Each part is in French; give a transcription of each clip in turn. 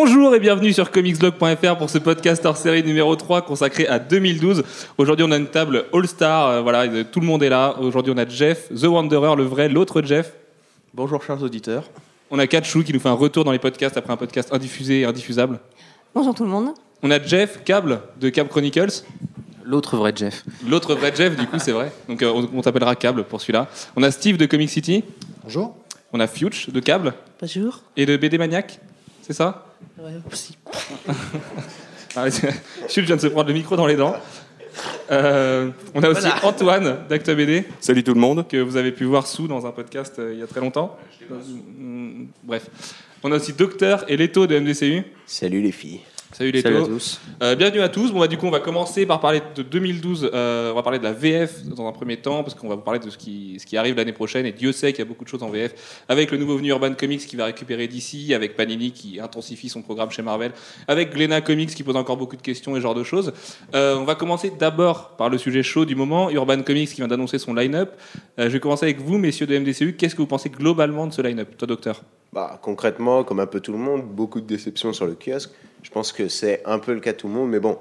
Bonjour et bienvenue sur comicsblog.fr pour ce podcast hors série numéro 3 consacré à 2012. Aujourd'hui, on a une table All-Star, euh, voilà, tout le monde est là. Aujourd'hui, on a Jeff, The Wanderer, le vrai, l'autre Jeff. Bonjour chers auditeurs. On a Katchou qui nous fait un retour dans les podcasts après un podcast indiffusé et indiffusable. Bonjour tout le monde. On a Jeff Cable de Cable Chronicles. L'autre vrai Jeff. L'autre vrai Jeff, du coup, c'est vrai. Donc euh, on, on t'appellera Cable pour celui-là. On a Steve de Comic City. Bonjour. On a Fuchs de Cable. Bonjour. Et de BD Maniac. C'est ça? Ouais, aussi. Ah, Chut vient de se prendre le micro dans les dents. Euh, on a aussi Antoine d'Acta BD, Salut tout le monde. que vous avez pu voir sous dans un podcast euh, il y a très longtemps. Bref. On a aussi Docteur et Leto de MDCU. Salut les filles. Salut Leto. Salut à tous. Euh, bienvenue à tous. Bon, bah, du coup, on va commencer par parler de 2012. Euh, on va parler de la VF dans un premier temps, parce qu'on va vous parler de ce qui, ce qui arrive l'année prochaine. Et Dieu sait qu'il y a beaucoup de choses en VF. Avec le nouveau venu Urban Comics qui va récupérer d'ici, avec Panini qui intensifie son programme chez Marvel, avec Glénat Comics qui pose encore beaucoup de questions et ce genre de choses. Euh, on va commencer d'abord par le sujet chaud du moment, Urban Comics qui vient d'annoncer son line-up. Je vais commencer avec vous, messieurs de MDCU. Qu'est-ce que vous pensez globalement de ce line-up? Toi, docteur? Bah, concrètement, comme un peu tout le monde, beaucoup de déceptions sur le kiosque. Je pense que c'est un peu le cas de tout le monde, mais bon,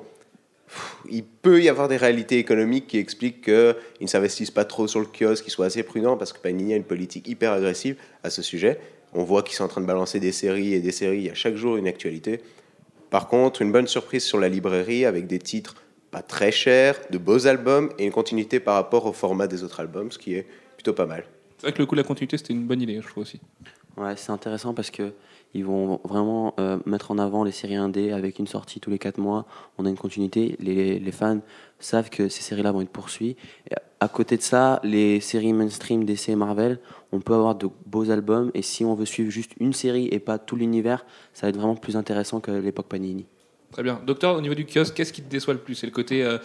il peut y avoir des réalités économiques qui expliquent qu'ils ne s'investissent pas trop sur le kiosque, qu'ils soient assez prudents, parce que Panini a une politique hyper agressive à ce sujet. On voit qu'ils sont en train de balancer des séries et des séries, il y a chaque jour une actualité. Par contre, une bonne surprise sur la librairie avec des titres pas très chers, de beaux albums et une continuité par rapport au format des autres albums, ce qui est plutôt pas mal. C'est vrai que le coup de la continuité, c'était une bonne idée, je trouve aussi. Ouais, c'est intéressant parce que ils vont vraiment euh, mettre en avant les séries indé avec une sortie tous les 4 mois. On a une continuité. Les, les fans savent que ces séries-là vont être poursuivies. À côté de ça, les séries mainstream DC et Marvel, on peut avoir de beaux albums. Et si on veut suivre juste une série et pas tout l'univers, ça va être vraiment plus intéressant que l'époque Panini. Très bien. Docteur, au niveau du kiosque, qu'est-ce qui te déçoit le plus? C'est le côté, euh,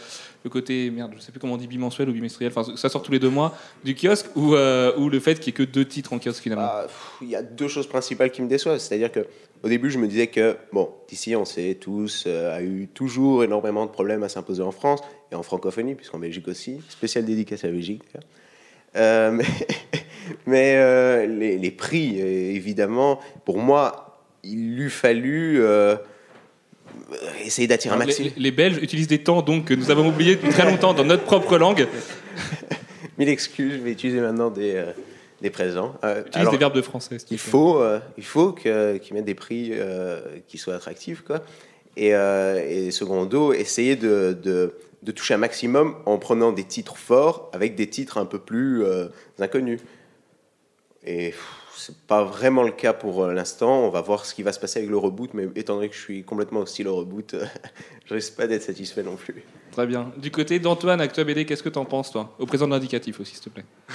le côté, merde, je sais plus comment on dit, bimensuel ou bimestriel, enfin, ça sort tous les deux mois du kiosque ou, euh, ou le fait qu'il n'y ait que deux titres en kiosque finalement? Bah, Il y a deux choses principales qui me déçoivent. C'est-à-dire que au début, je me disais que, bon, d'ici, on sait tous, euh, a eu toujours énormément de problèmes à s'imposer en France et en francophonie, puisqu'en Belgique aussi. Spéciale dédicace à la Belgique. Euh, mais les, les prix, évidemment, pour moi, il eût fallu essayer d'attirer un maximum. les, les Belges utilisent des temps donc que nous avons oubliés depuis très longtemps dans notre propre langue. Mille excuses, je vais utiliser maintenant des, euh, des présents. Euh, Utilise alors- des verbes de français. te Il faut, euh, il faut que- qu'ils mettent des prix euh, qui soient attractifs. Quoi. Et, euh, et secondo, essayer de, de, de toucher un maximum en prenant des titres forts avec des titres un peu plus euh, inconnus. Et pff, c'est pas vraiment le cas pour euh, l'instant. On va voir ce qui va se passer avec le reboot, mais étant donné que je suis complètement hostile au reboot, je risque pas d'être satisfait non plus. Très bien. Du côté d'Antoine, Actua BD, qu'est-ce que t'en penses toi? Au présent de l'indicatif aussi, s'il te plaît.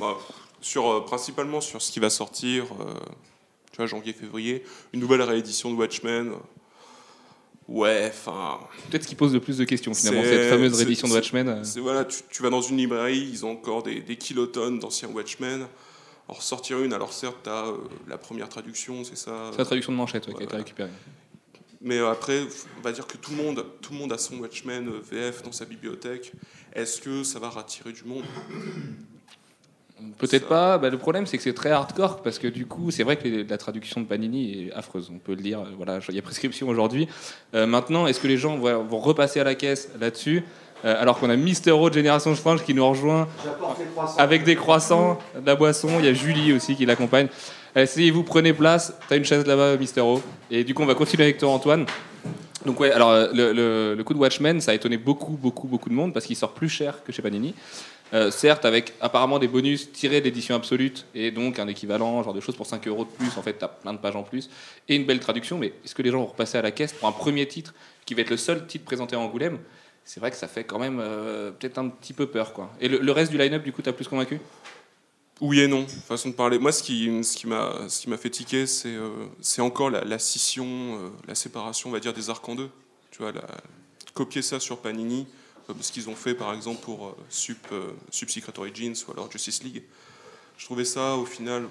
Bah, sur, euh, principalement sur ce qui va sortir, euh, tu vois, janvier-février, une nouvelle réédition de Watchmen. euh, Ouais, enfin. Peut-être ce qui pose le plus de questions finalement, cette fameuse réédition de Watchmen. euh. c'est- Voilà, tu, tu vas dans une librairie, ils ont encore des, des kilotonnes d'anciens Watchmen. En ressortir une, alors certes, tu as la première traduction, c'est ça. C'est la traduction de manchette ouais, qui a été Voilà. récupérée. Mais euh, après, on va dire que tout le monde, tout le monde a son Watchmen euh, VF dans sa bibliothèque. Est-ce que ça va rattirer du monde? Peut-être pas. Bah, le problème, c'est que c'est très hardcore parce que du coup, c'est vrai que les- la traduction de Panini est affreuse. On peut le dire. Voilà, il y a prescription aujourd'hui. Euh, maintenant, est-ce que les gens vont, vont repasser à la caisse là-dessus? Euh, alors qu'on a Mister O de Génération Strange qui nous rejoint avec des croissants, de la boisson. Il y a Julie aussi qui l'accompagne. Asseyez-vous, prenez place. T'as une chaise là-bas, Mister O. Et du coup, on va continuer avec toi, Antoine. Donc ouais, alors euh, le, coup de Watchmen, ça a étonné beaucoup, beaucoup, beaucoup de monde parce qu'il sort plus cher que chez Panini. Euh, certes, avec apparemment des bonus tirés d'édition absolute et donc un équivalent, genre de choses pour 5 euros de plus. En fait, tu as plein de pages en plus et une belle traduction. Mais est-ce que les gens vont repasser à la caisse pour un premier titre qui va être le seul titre présenté à Angoulême? C'est vrai que ça fait quand même euh, peut-être un petit peu peur. quoi. Et le, reste du line-up, du coup, t'as plus convaincu? Oui et non, façon de parler. Moi, ce qui, ce qui m'a fait tiquer, c'est euh, encore la, scission, euh, la séparation, on va dire, des arcs en deux. Tu vois, copier ça sur Panini, comme ce qu'ils ont fait, par exemple, pour Sup, euh, Sup Secret Origins ou alors Justice League. Je trouvais ça, au final,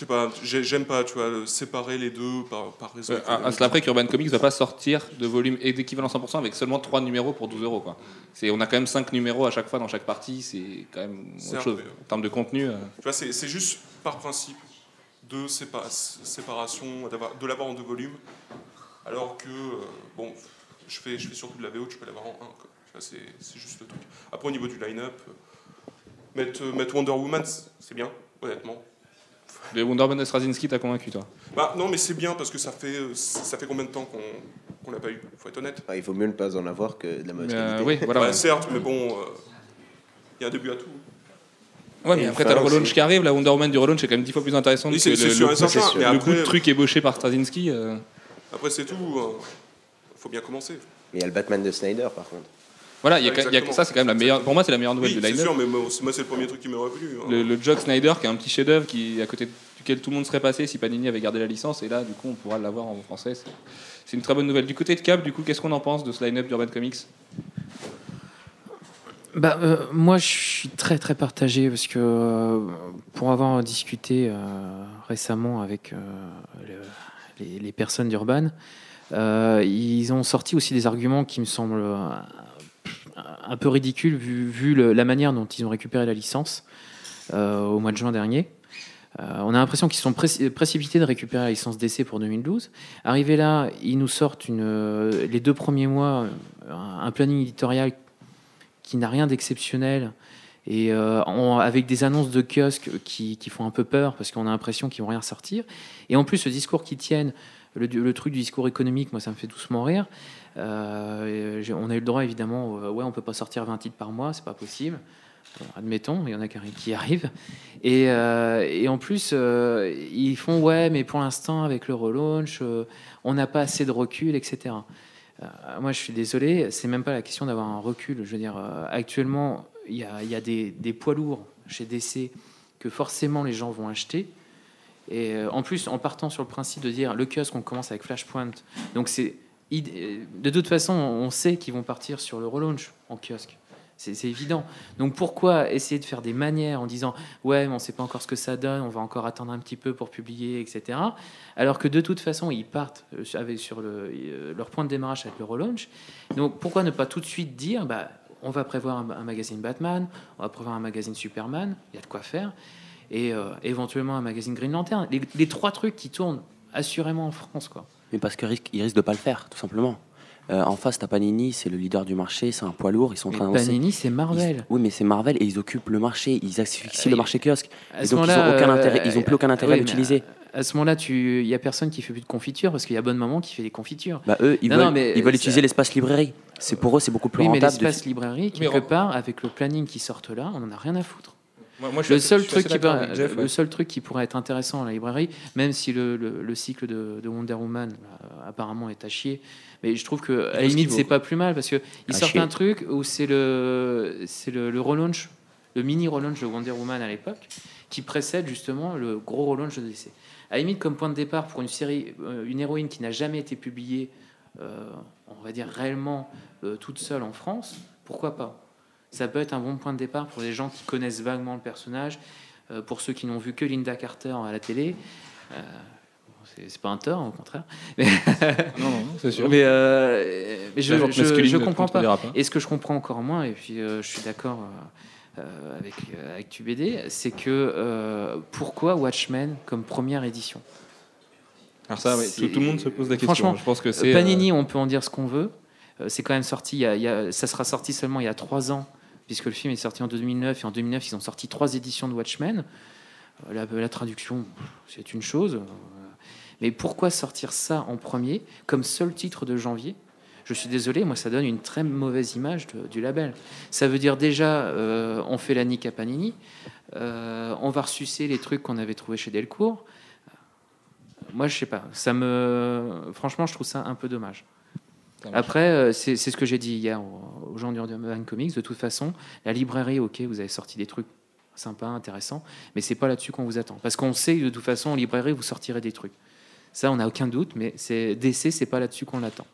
sais pas, j'ai- j'aime pas, tu vois, séparer les deux par, par raison. Euh, à, à cela près qu'Urban Comics va pas sortir de volume et d'équivalent 100% avec seulement 3 numéros pour 12 euros. quoi. C'est- On a quand même 5 numéros à chaque fois dans chaque partie, c'est quand même autre chose. En termes de contenu, euh, Tu vois, c'est juste par principe deux sépa- séparations, d'avoir- de l'avoir en deux volumes, alors que, euh, bon, je fais, je fais surtout de la VO, je peux l'avoir en un. Tu C'est juste le truc. Après, au niveau du line-up, euh, mettre, mettre Wonder Woman, c'est bien, honnêtement. Le Wonder Woman de Straczynski t'a convaincu, toi Bah, non, mais c'est bien parce que ça fait, euh, ça fait combien de temps qu'on qu'on l'a pas eu Faut être honnête. Enfin, il vaut mieux ne pas en avoir que de la mauvaise Mais, euh. Oui, voilà. Ouais. certes, mais bon, euh, il y a un début à tout. Ouais, mais Et après, t'as le relaunch qui arrive. La Wonder Woman du relaunch est quand même dix fois plus intéressante Oui, que c'est le, sûr le et coup- certain, mais le coup de truc ébauché par Straczynski. euh, après c'est tout. hein. faut bien commencer. Il y a le Batman de Snyder, par contre. Voilà, il y a, y ça, c'est quand même la meilleure. Pour moi, c'est la meilleure nouvelle Oui, de c'est line sûr, mais moi, c'est- moi, c'est le premier truc qui m'est revenu. hein. Le, le Jock Snyder, qui est un petit chef-d'œuvre, qui à côté duquel tout le monde serait passé si Panini avait gardé la licence. Et là, du coup, on pourra l'avoir en français. C'est- C'est une très bonne nouvelle. Du côté de Cap, du coup, qu'est-ce qu'on en pense de ce line-up d'Urban Comics? Bah, euh, moi, je suis très très partagé parce que euh, pour avoir discuté euh, récemment avec euh, le- les, les personnes d'Urban, euh, ils ont sorti aussi des arguments qui me semblent euh, un peu ridicules vu, la manière dont ils ont récupéré la licence euh, au mois de juin dernier. Euh, on a l'impression qu'ils sont préci- précipités de récupérer la licence d'essai pour 2012. Arrivé là, ils nous sortent euh, les deux premiers mois un, planning éditorial qui n'a rien d'exceptionnel et avec des annonces de kiosques qui, font un peu peur parce qu'on a l'impression qu'ils vont rien sortir. Et en plus, le discours qu'ils tiennent, le truc du discours économique, moi, ça me fait doucement rire. Euh, j'ai- on a eu le droit, évidemment, euh, ouais, on peut pas sortir 20 titres par mois, c'est pas possible. Admettons, il y en a qui arri- qui arrivent. Et, euh, en plus, euh, ils font ouais, mais pour l'instant, avec le relaunch, euh, on n'a pas assez de recul, etc. Euh, moi, je suis désolé, c'est même pas la question d'avoir un recul. Je veux dire, euh, actuellement, il y a, des, poids lourds chez DC que forcément les gens vont acheter. Et euh, en plus, en partant sur le principe de dire le kiosque, on commence avec Flashpoint. Donc, c'est euh, de toute façon, on sait qu'ils vont partir sur le relaunch en kiosque. C'est évident. Donc pourquoi essayer de faire des manières en disant ouais mais on sait pas encore ce que ça donne, on va encore attendre un petit peu pour publier, etc. Alors que de toute façon ils partent euh, avec sur euh, leur point de démarrage avec le relaunch. Donc pourquoi ne pas tout de suite dire bah on va prévoir un, magazine Batman, on va prévoir un magazine Superman, il y a de quoi faire, et euh, éventuellement un magazine Green Lantern. Les, les trois trucs qui tournent assurément en France quoi. Mais parce qu'ils risquent, ils risquent de pas le faire, tout simplement. Euh, en face, t'as Panini, c'est le leader du marché, c'est un poids lourd, ils sont en Mais train. Panini c'est Ils- Marvel. Oui, mais c'est Marvel et ils occupent le marché, ils asphyxient Euh, le marché kiosque. Et donc, ils moment-là, ont aucun euh, intérêt- ils ont plus aucun intérêt à oui, mais l'utiliser. À, ce moment-là, il y a personne qui fait plus de confiture parce qu'il y a Bonne Maman qui fait des confitures. Bah, eux, ils Non, veulent, non, mais ils veulent utiliser l'espace librairie. C'est pour eux, c'est beaucoup plus oui, mais rentable. de- l'espace librairie, Mais quelque part, avec le planning qui sortent là, on en a rien à foutre. Moi, moi, je suis Le assez- seul, truc qui ouais. le seul truc qui pourrait être intéressant à la librairie, même si le, le- le cycle de, de Wonder Woman euh, apparemment est à chier, mais je trouve que à la limite c'est pas plus mal parce que ils À sortent chier. un truc où c'est le c'est le, le relaunch, le mini relaunch de Wonder Woman à l'époque, qui précède justement le gros relaunch de DC. À la limite comme point de départ pour une série, euh, une héroïne qui n'a jamais été publiée, euh, on va dire réellement euh, toute seule en France, pourquoi pas? Ça peut être un bon point de départ pour les gens qui connaissent vaguement le personnage, euh, pour ceux qui n'ont vu que Linda Carter à la télé. euh, c'est- pas un tort, au contraire. Mais, Non, non, c'est sûr. mais, euh, mais je, je, comprends pas. Et ce que je comprends encore moins, et puis euh, je suis d'accord avec, avec TuBD, c'est que pourquoi Watchmen comme première édition? Alors ça, ouais, tout, tout le monde se pose la question. Franchement, je pense que c'est. Panini, on peut en dire ce qu'on veut. C'est quand même sorti, il y a- il y a- ça sera sorti seulement il y a trois ans, puisque le film est sorti en 2009, et en 2009, ils ont sorti trois éditions de Watchmen. Euh, La, traduction, c'est une chose. Mais pourquoi sortir ça en premier, comme seul titre de janvier? Je suis désolé, moi, ça donne une très mauvaise image du label. Ça veut dire déjà, euh, on fait la nique à Panini, euh, on va ressucer les trucs qu'on avait trouvés chez Delcourt. Moi, je sais pas. Ça me, franchement, je trouve ça un peu dommage. Après, euh, c'est ce que j'ai dit hier aux, gens d'Urban Comics. De toute façon, la librairie, ok, vous avez sorti des trucs sympas, intéressants, mais c'est pas là-dessus qu'on vous attend. Parce qu'on sait que de toute façon, en librairie, vous sortirez des trucs. Ça, on n'a aucun doute, mais c'est DC, c'est pas là-dessus qu'on l'attend.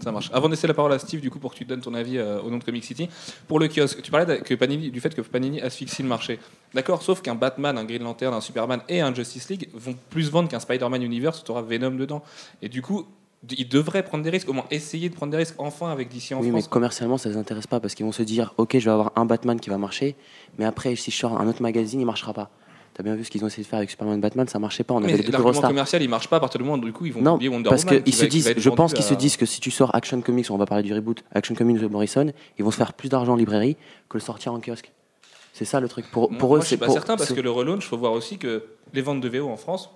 Ça marche. Avant de laisser la parole à Steve, du coup, pour que tu donnes ton avis euh, au nom de Comic City, pour le kiosque, tu parlais de- que Panini, du fait que Panini asphyxie le marché. D'accord, sauf qu'un Batman, un Green Lantern, un Superman et un Justice League vont plus vendre qu'un Spider-Man Universe où tu auras Venom dedans. Et du coup, ils devraient prendre des risques, au moins essayer de prendre des risques enfin avec DC en Oui, mais France. commercialement, ça les intéresse pas parce qu'ils vont se dire Ok, je vais avoir un Batman qui va marcher, mais après, si je sors un autre magazine, il marchera pas. T'as bien vu ce qu'ils ont essayé de faire avec Superman Batman, ça marchait pas. On Mais avait deux l'argument commercial, il marche pas à partir du moment où du coup ils vont Non, oublier Wonder parce Woman. qu'ils qui se disent, je pense qu'ils se disent que si tu sors Action Comics, on va parler du reboot, Action Comics de Morrison, ils vont se faire plus d'argent en librairie que le sortir en kiosque. C'est ça le truc. Pour, Moi- pour eux, c'est pas certain parce que le relaunch, faut voir aussi que les ventes de VO en France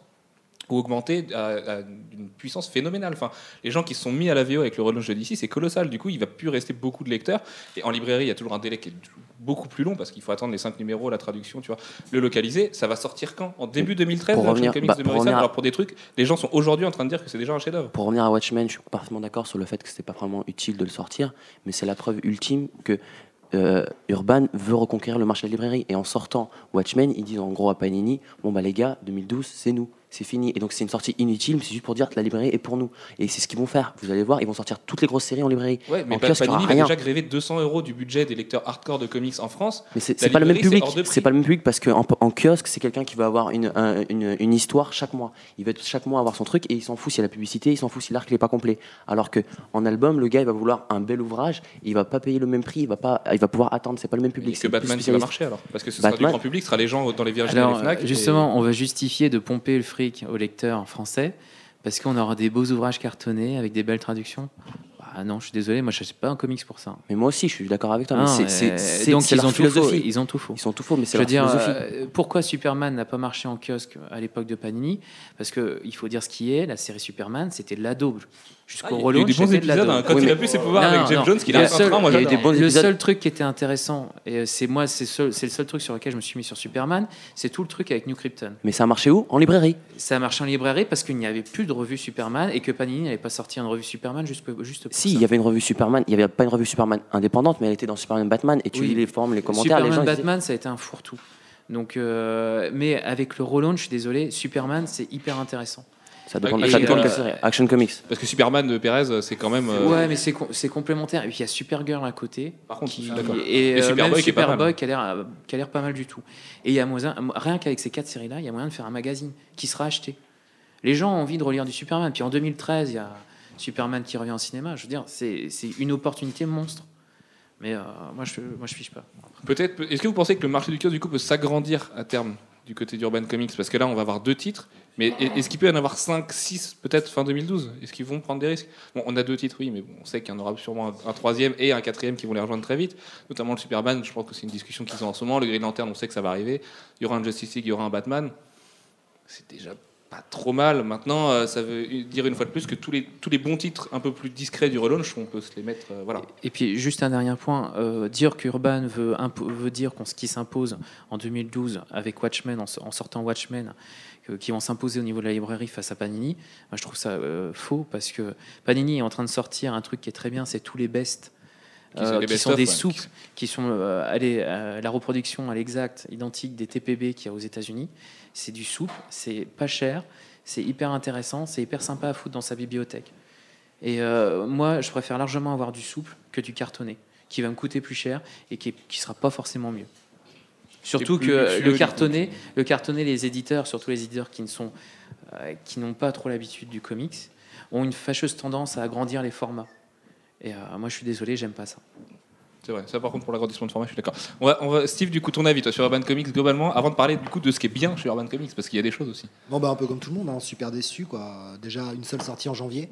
ont augmenté à, à une puissance phénoménale. Enfin, les gens qui se sont mis à la VO avec le relaunch de DC, c'est colossal. Du coup, il va plus rester beaucoup de lecteurs. Et en librairie, il y a toujours un délai qui est beaucoup plus long parce qu'il faut attendre les 5 numéros, la traduction, tu vois. Le localiser, ça va sortir quand? En début 2013, Pour revenir- bah, de pour revenir à- Alors pour des trucs, les gens sont aujourd'hui en train de dire que c'est déjà un chef-d'œuvre. Pour revenir à Watchmen, je suis parfaitement d'accord sur le fait que c'était pas vraiment utile de le sortir, mais c'est la preuve ultime que euh, Urban veut reconquérir le marché de la librairie. Et en sortant Watchmen, ils disent en gros à Panini Bon, bah les gars, 2012, c'est nous, c'est fini. Et donc c'est une sortie inutile, mais c'est juste pour dire que la librairie est pour nous. Et c'est ce qu'ils vont faire. Vous allez voir, ils vont sortir toutes les grosses séries en librairie. Ouais, mais En kiosque, Panini va déjà gréver 200 euros du budget des lecteurs hardcore de comics en France. Mais c'est pas le même public. hors de prix. C'est pas le même public parce qu'en en kiosque, c'est quelqu'un qui va avoir une, un- une, une histoire chaque mois. Il va être chaque mois avoir son truc et il s'en fout s'il y a la publicité, il s'en fout si l'arc n'est pas complet. Alors que en album, le gars il va vouloir un bel ouvrage, il va pas payer le même prix, il va pas, il va pouvoir attendre. C'est pas le même public. Et c'est que Batman qui va marcher alors? Parce que ce sera du Batman- grand public, ce sera les gens dans les Virgin et les Alors, Fnac. et- justement, on va justifier de pomper le fric aux lecteurs français parce qu'on aura des beaux ouvrages cartonnés avec des belles traductions. Ah non, je suis désolé, moi je n'achète pas un comics pour ça. Mais moi aussi, je suis d'accord avec toi. mais c'est- donc ils ont tout faux. Ils ont tout faux. Ils sont tout faux, mais c'est leur dire, philosophie. euh, pourquoi Superman n'a pas marché en kiosque à l'époque de Panini? Parce que il faut dire ce qui est, la série Superman, c'était de daube. Ah, Jusqu'au il y a eu relaunch, des bons de épisodes hein, quand Oui, il a plus ses pouvoirs avec Jeff. Jones qu'il Le a un seul- train, moi il y a eu j'adore. des bons le épisodes. seul truc qui était intéressant, et c'est moi, c'est seul- c'est le seul truc sur lequel je me suis mis sur Superman, c'est tout le truc avec New Krypton. Mais ça a marché où? En librairie. Ça a marché en librairie parce qu'il n'y avait plus de revue Superman et que Panini n'avait pas sorti une revue Superman juste, pour- juste pour Si, ça. il y avait une revue Superman. Il n'y avait pas une revue Superman indépendante, mais elle était dans Superman Batman. Et tu Oui. lis les formes, les commentaires. Superman les gens, disaient- Batman, ça a été un fourre-tout. Donc, euh, mais avec le relaunch, je suis désolé, Superman, c'est hyper intéressant. Ça dépend, Et, ça dépend de euh, quelle série. Action Comics. Parce que Superman de Perez, c'est quand même. euh, Ouais, mais c'est com- c'est complémentaire. Et puis il y a Supergirl à côté. Par contre, qui- je suis d'accord. Et, Et euh, Superboy même qui est pas mal. Superboy qui a l'air euh, qui a l'air pas mal du tout. Et il y a moyen, rien qu'avec ces quatre séries-là, il y a moyen de faire un magazine qui sera acheté. Les gens ont envie de relire du Superman. Puis en 2013, il y a Superman qui revient au cinéma. Je veux dire, c'est c'est une opportunité monstre. Mais euh, moi, je moi, je fiche pas. Peut-être. Est-ce que vous pensez que le marché du kiosque du coup peut s'agrandir à terme du côté d'Urban Comics? Parce que là, on va avoir deux titres. Mais est-ce qu'il peut y en avoir 5, 6 peut-être fin 2012 Est-ce qu'ils vont prendre des risques? Bon, on a deux titres, oui, mais on sait qu'il y en aura sûrement un, troisième et un quatrième qui vont les rejoindre très vite. Notamment le Superman, je pense que c'est une discussion qu'ils ont en ce moment. Le Green Lantern, on sait que ça va arriver. Il y aura un Justice League, il y aura un Batman. C'est déjà pas trop mal. Maintenant, euh, ça veut dire une fois de plus que tous les, tous les bons titres un peu plus discrets du relaunch, on peut se les mettre. euh, voilà. Et puis juste un dernier point, euh, dire qu'Urban veut, veut dire qu'on ce qui s'impose en 2012 avec Watchmen, en, sortant Watchmen, qui vont s'imposer au niveau de la librairie face à Panini, moi, je trouve ça euh, faux parce que Panini est en train de sortir un truc qui est très bien, c'est tous les bests. Qui sont euh, qui sont des ouais. soupes, qui sont euh, euh, la reproduction à l'exact identique des TPB qu'il y a aux États-Unis. C'est du soupe, c'est pas cher, c'est hyper intéressant, c'est hyper sympa à foutre dans sa bibliothèque. Et moi, je préfère largement avoir du souple que du cartonné, qui va me coûter plus cher et qui ne sera pas forcément mieux. Surtout que le cartonné, le cartonné, les éditeurs, surtout les éditeurs qui ne sont, euh, qui n'ont pas trop l'habitude du comics, ont une fâcheuse tendance à agrandir les formats. Et euh, moi, je suis désolé, j'aime pas ça. C'est vrai, ça par contre pour l'agrandissement de format, je suis d'accord. On va, on va- Steve, du coup, ton avis toi, sur Urban Comics globalement, avant de parler du coup de ce qui est bien chez Urban Comics, parce qu'il y a des choses aussi. Bon, bah, un peu comme tout le monde, hein, super déçu. Quoi. Déjà, une seule sortie en janvier.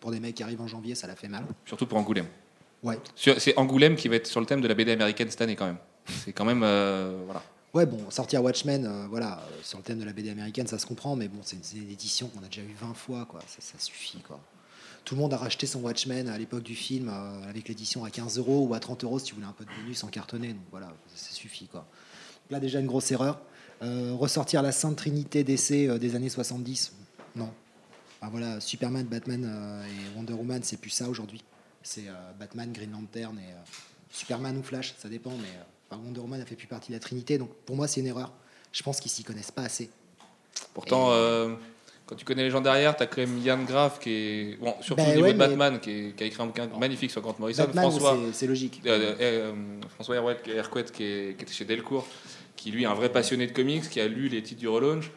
Pour des mecs qui arrivent en janvier, ça l'a fait mal. Surtout pour Angoulême. Ouais. C'est Angoulême qui va être sur le thème de la BD américaine cette année quand même. C'est quand même. euh, voilà. Ouais, bon, sortir Watchmen, euh, voilà, euh, sur le thème de la BD américaine, ça se comprend, mais bon, c'est une, édition qu'on a déjà eu 20 fois, quoi. Ça, suffit, quoi. Tout le monde a racheté son Watchmen à l'époque du film euh, avec l'édition à 15 euros ou à 30 euros si tu voulais un peu de bonus en cartonné. Donc voilà, ça, suffit, quoi. Là, déjà, une grosse erreur. Ressortir la Sainte Trinité d'essai des années 70, non. Ah, voilà, Superman, Batman et Wonder Woman, c'est plus ça aujourd'hui. C'est Batman, Green Lantern et Superman ou Flash, ça dépend, mais enfin, Wonder Woman a fait plus partie de la Trinité, donc pour moi c'est une erreur. Je pense qu'ils s'y connaissent pas assez. Pourtant, euh, quand tu connais les gens derrière, t'as quand même Yann Graff qui est. Bon, surtout Ben au niveau ouais, de mais- Batman, qui, est- qui a écrit un bouquin magnifique sur Grant Morrison. Batman, François. c'est- logique. Euh, euh, François Herouet, Hercouet, qui, est- qui était chez Delcourt, qui lui est un vrai passionné de comics, qui a lu les titres du relaunch.